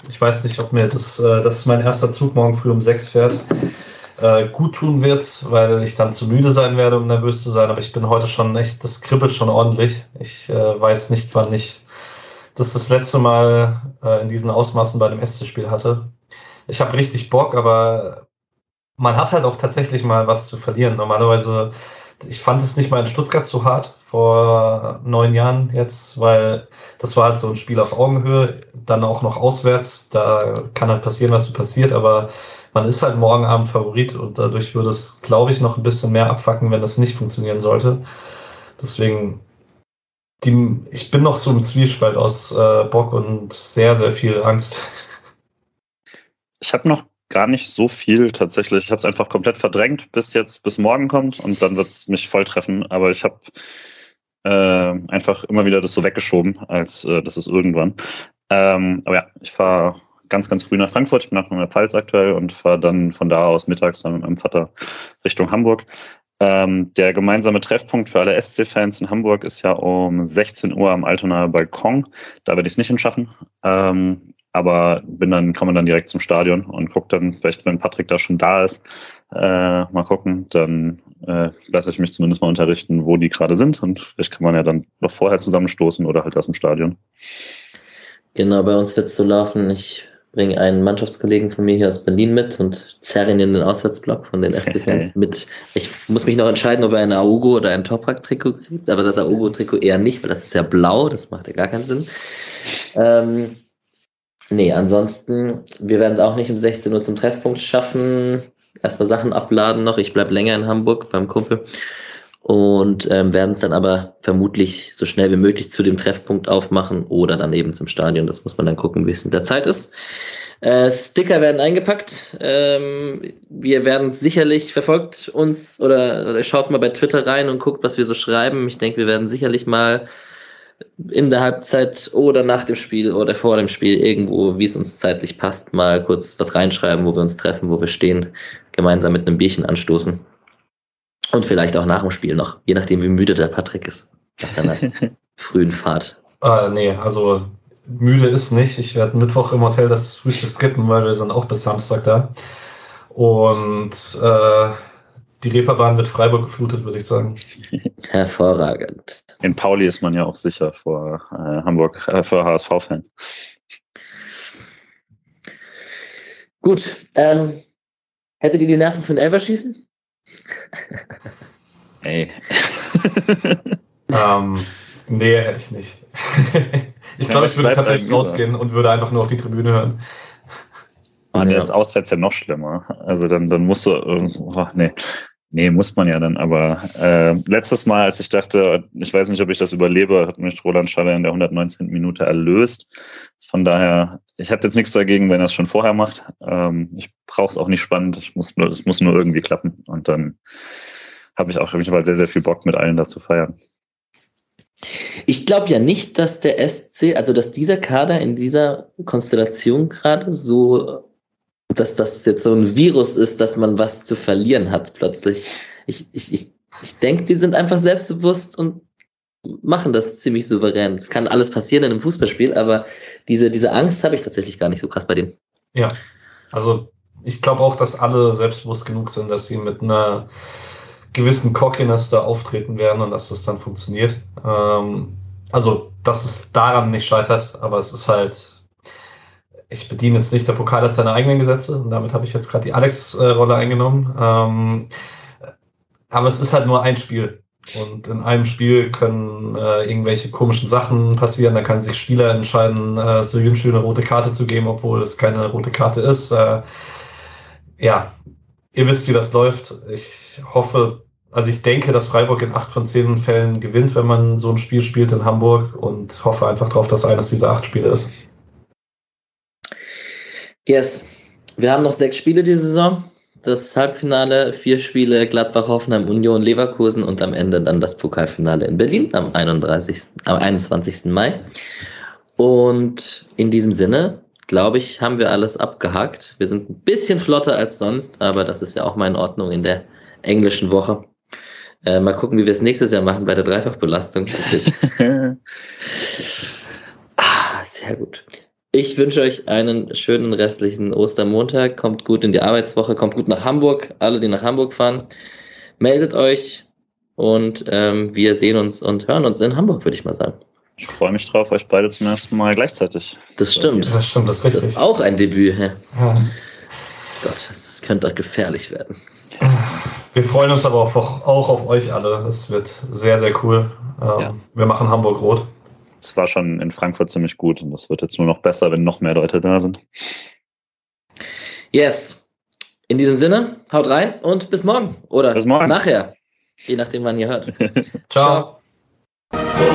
ich weiß nicht, ob mir das, äh, das ist mein erster Zug morgen früh um sechs fährt äh, gut tun wird, weil ich dann zu müde sein werde, um nervös zu sein. Aber ich bin heute schon echt, das kribbelt schon ordentlich. Ich äh, weiß nicht, wann ich das das letzte Mal äh, in diesen Ausmaßen bei dem SC-Spiel hatte. Ich habe richtig Bock, aber man hat halt auch tatsächlich mal was zu verlieren. Normalerweise, ich fand es nicht mal in Stuttgart so hart vor neun Jahren jetzt, weil das war halt so ein Spiel auf Augenhöhe, dann auch noch auswärts. Da kann halt passieren, was so passiert, aber man ist halt morgen Abend Favorit und dadurch würde es, glaube ich, noch ein bisschen mehr abfacken, wenn das nicht funktionieren sollte. Deswegen, die, ich bin noch so im Zwiespalt aus äh, Bock und sehr, sehr viel Angst. Ich habe noch gar nicht so viel tatsächlich. Ich habe es einfach komplett verdrängt, bis jetzt, bis morgen kommt und dann wird es mich voll treffen. Aber ich habe äh, einfach immer wieder das so weggeschoben, als äh, das ist irgendwann. Ähm, aber ja, ich fahre ganz, ganz früh nach Frankfurt. Ich bin nach der Pfalz aktuell und fahre dann von da aus mittags dann mit meinem Vater Richtung Hamburg. Ähm, der gemeinsame Treffpunkt für alle SC-Fans in Hamburg ist ja um 16 Uhr am Altonaer Balkon. Da werde ich es nicht hinschaffen. Ähm, aber bin dann, komme dann direkt zum Stadion und gucke dann, vielleicht wenn Patrick da schon da ist, äh, mal gucken, dann äh, lasse ich mich zumindest mal unterrichten, wo die gerade sind und vielleicht kann man ja dann noch vorher zusammenstoßen oder halt aus dem Stadion. Genau, bei uns wird es so laufen. Ich bringe einen Mannschaftskollegen von mir hier aus Berlin mit und zerre ihn in den Auswärtsblock von den SC-Fans mit. Ich muss mich noch entscheiden, ob er ein Augo oder ein Toprak-Trikot kriegt, aber das Augo-Trikot eher nicht, weil das ist ja blau, das macht ja gar keinen Sinn. Ähm, nee, ansonsten, wir werden es auch nicht um 16 Uhr zum Treffpunkt schaffen. Erstmal Sachen abladen noch. Ich bleibe länger in Hamburg beim Kumpel und ähm, werden es dann aber vermutlich so schnell wie möglich zu dem Treffpunkt aufmachen oder dann eben zum Stadion. Das muss man dann gucken, wie es mit der Zeit ist. Äh, Sticker werden eingepackt. Ähm, wir werden sicherlich verfolgt uns oder, oder schaut mal bei Twitter rein und guckt, was wir so schreiben. Ich denke, wir werden sicherlich mal in der Halbzeit oder nach dem Spiel oder vor dem Spiel irgendwo, wie es uns zeitlich passt, mal kurz was reinschreiben, wo wir uns treffen, wo wir stehen, gemeinsam mit einem Bierchen anstoßen. Und vielleicht auch nach dem Spiel noch, je nachdem, wie müde der Patrick ist nach seiner frühen Fahrt. Äh, nee, also müde ist nicht. Ich werde Mittwoch im Hotel das Frühstück skippen, weil wir sind auch bis Samstag da. Und äh, die Reeperbahn wird Freiburg geflutet, würde ich sagen. Hervorragend. In Pauli ist man ja auch sicher vor äh, Hamburg, äh, vor HSV-Fans. Gut. Ähm, hättet ihr die Nerven für ein Elverschießen? Ey. ähm, nee, hätte ich nicht. ich glaube, ich würde tatsächlich rausgehen und würde einfach nur auf die Tribüne hören. Mann, ja. ist auswärts ja noch schlimmer. Also dann, dann musst du, oh, nee. Nee, muss man ja dann, aber äh, letztes Mal, als ich dachte, ich weiß nicht, ob ich das überlebe, hat mich Roland Schaller in der 119. Minute erlöst. Von daher, ich habe jetzt nichts dagegen, wenn er es schon vorher macht. Ähm, ich brauche es auch nicht spannend, ich muss nur, es muss nur irgendwie klappen. Und dann habe ich auch auf jeden Fall sehr, sehr viel Bock, mit allen da zu feiern. Ich glaube ja nicht, dass der SC, also dass dieser Kader in dieser Konstellation gerade so dass das jetzt so ein Virus ist, dass man was zu verlieren hat plötzlich. Ich, ich, ich, ich denke, die sind einfach selbstbewusst und machen das ziemlich souverän. Es kann alles passieren in einem Fußballspiel, aber diese, diese Angst habe ich tatsächlich gar nicht so krass bei denen. Ja, also ich glaube auch, dass alle selbstbewusst genug sind, dass sie mit einer gewissen Cockiness da auftreten werden und dass das dann funktioniert. Ähm, also, dass es daran nicht scheitert, aber es ist halt ich bediene jetzt nicht, der Pokal hat seine eigenen Gesetze und damit habe ich jetzt gerade die Alex-Rolle eingenommen. Ähm, aber es ist halt nur ein Spiel. Und in einem Spiel können äh, irgendwelche komischen Sachen passieren. Da kann sich Spieler entscheiden, äh, so eine rote Karte zu geben, obwohl es keine rote Karte ist. Äh, ja, ihr wisst, wie das läuft. Ich hoffe, also ich denke, dass Freiburg in acht von zehn Fällen gewinnt, wenn man so ein Spiel spielt in Hamburg und hoffe einfach darauf, dass eines dieser acht Spiele ist. Yes. Wir haben noch sechs Spiele diese Saison. Das Halbfinale, vier Spiele Gladbach, Hoffenheim, Union, Leverkusen und am Ende dann das Pokalfinale in Berlin am, 31., am 21. Mai. Und in diesem Sinne, glaube ich, haben wir alles abgehakt. Wir sind ein bisschen flotter als sonst, aber das ist ja auch mal in Ordnung in der englischen Woche. Äh, mal gucken, wie wir es nächstes Jahr machen bei der Dreifachbelastung. ah, sehr gut. Ich wünsche euch einen schönen restlichen Ostermontag. Kommt gut in die Arbeitswoche, kommt gut nach Hamburg. Alle, die nach Hamburg fahren, meldet euch und ähm, wir sehen uns und hören uns in Hamburg, würde ich mal sagen. Ich freue mich drauf, euch beide zum ersten Mal gleichzeitig. Das stimmt. Das stimmt, das ist, richtig. das ist auch ein Debüt. Ja. ja. Gott, das könnte auch gefährlich werden. Wir freuen uns aber auch, auch auf euch alle. Es wird sehr, sehr cool. Ähm, ja. Wir machen Hamburg rot es war schon in Frankfurt ziemlich gut und das wird jetzt nur noch besser, wenn noch mehr Leute da sind. Yes. In diesem Sinne, haut rein und bis morgen. Oder bis morgen. nachher. Je nachdem, wann ihr hört. Ciao. Ciao.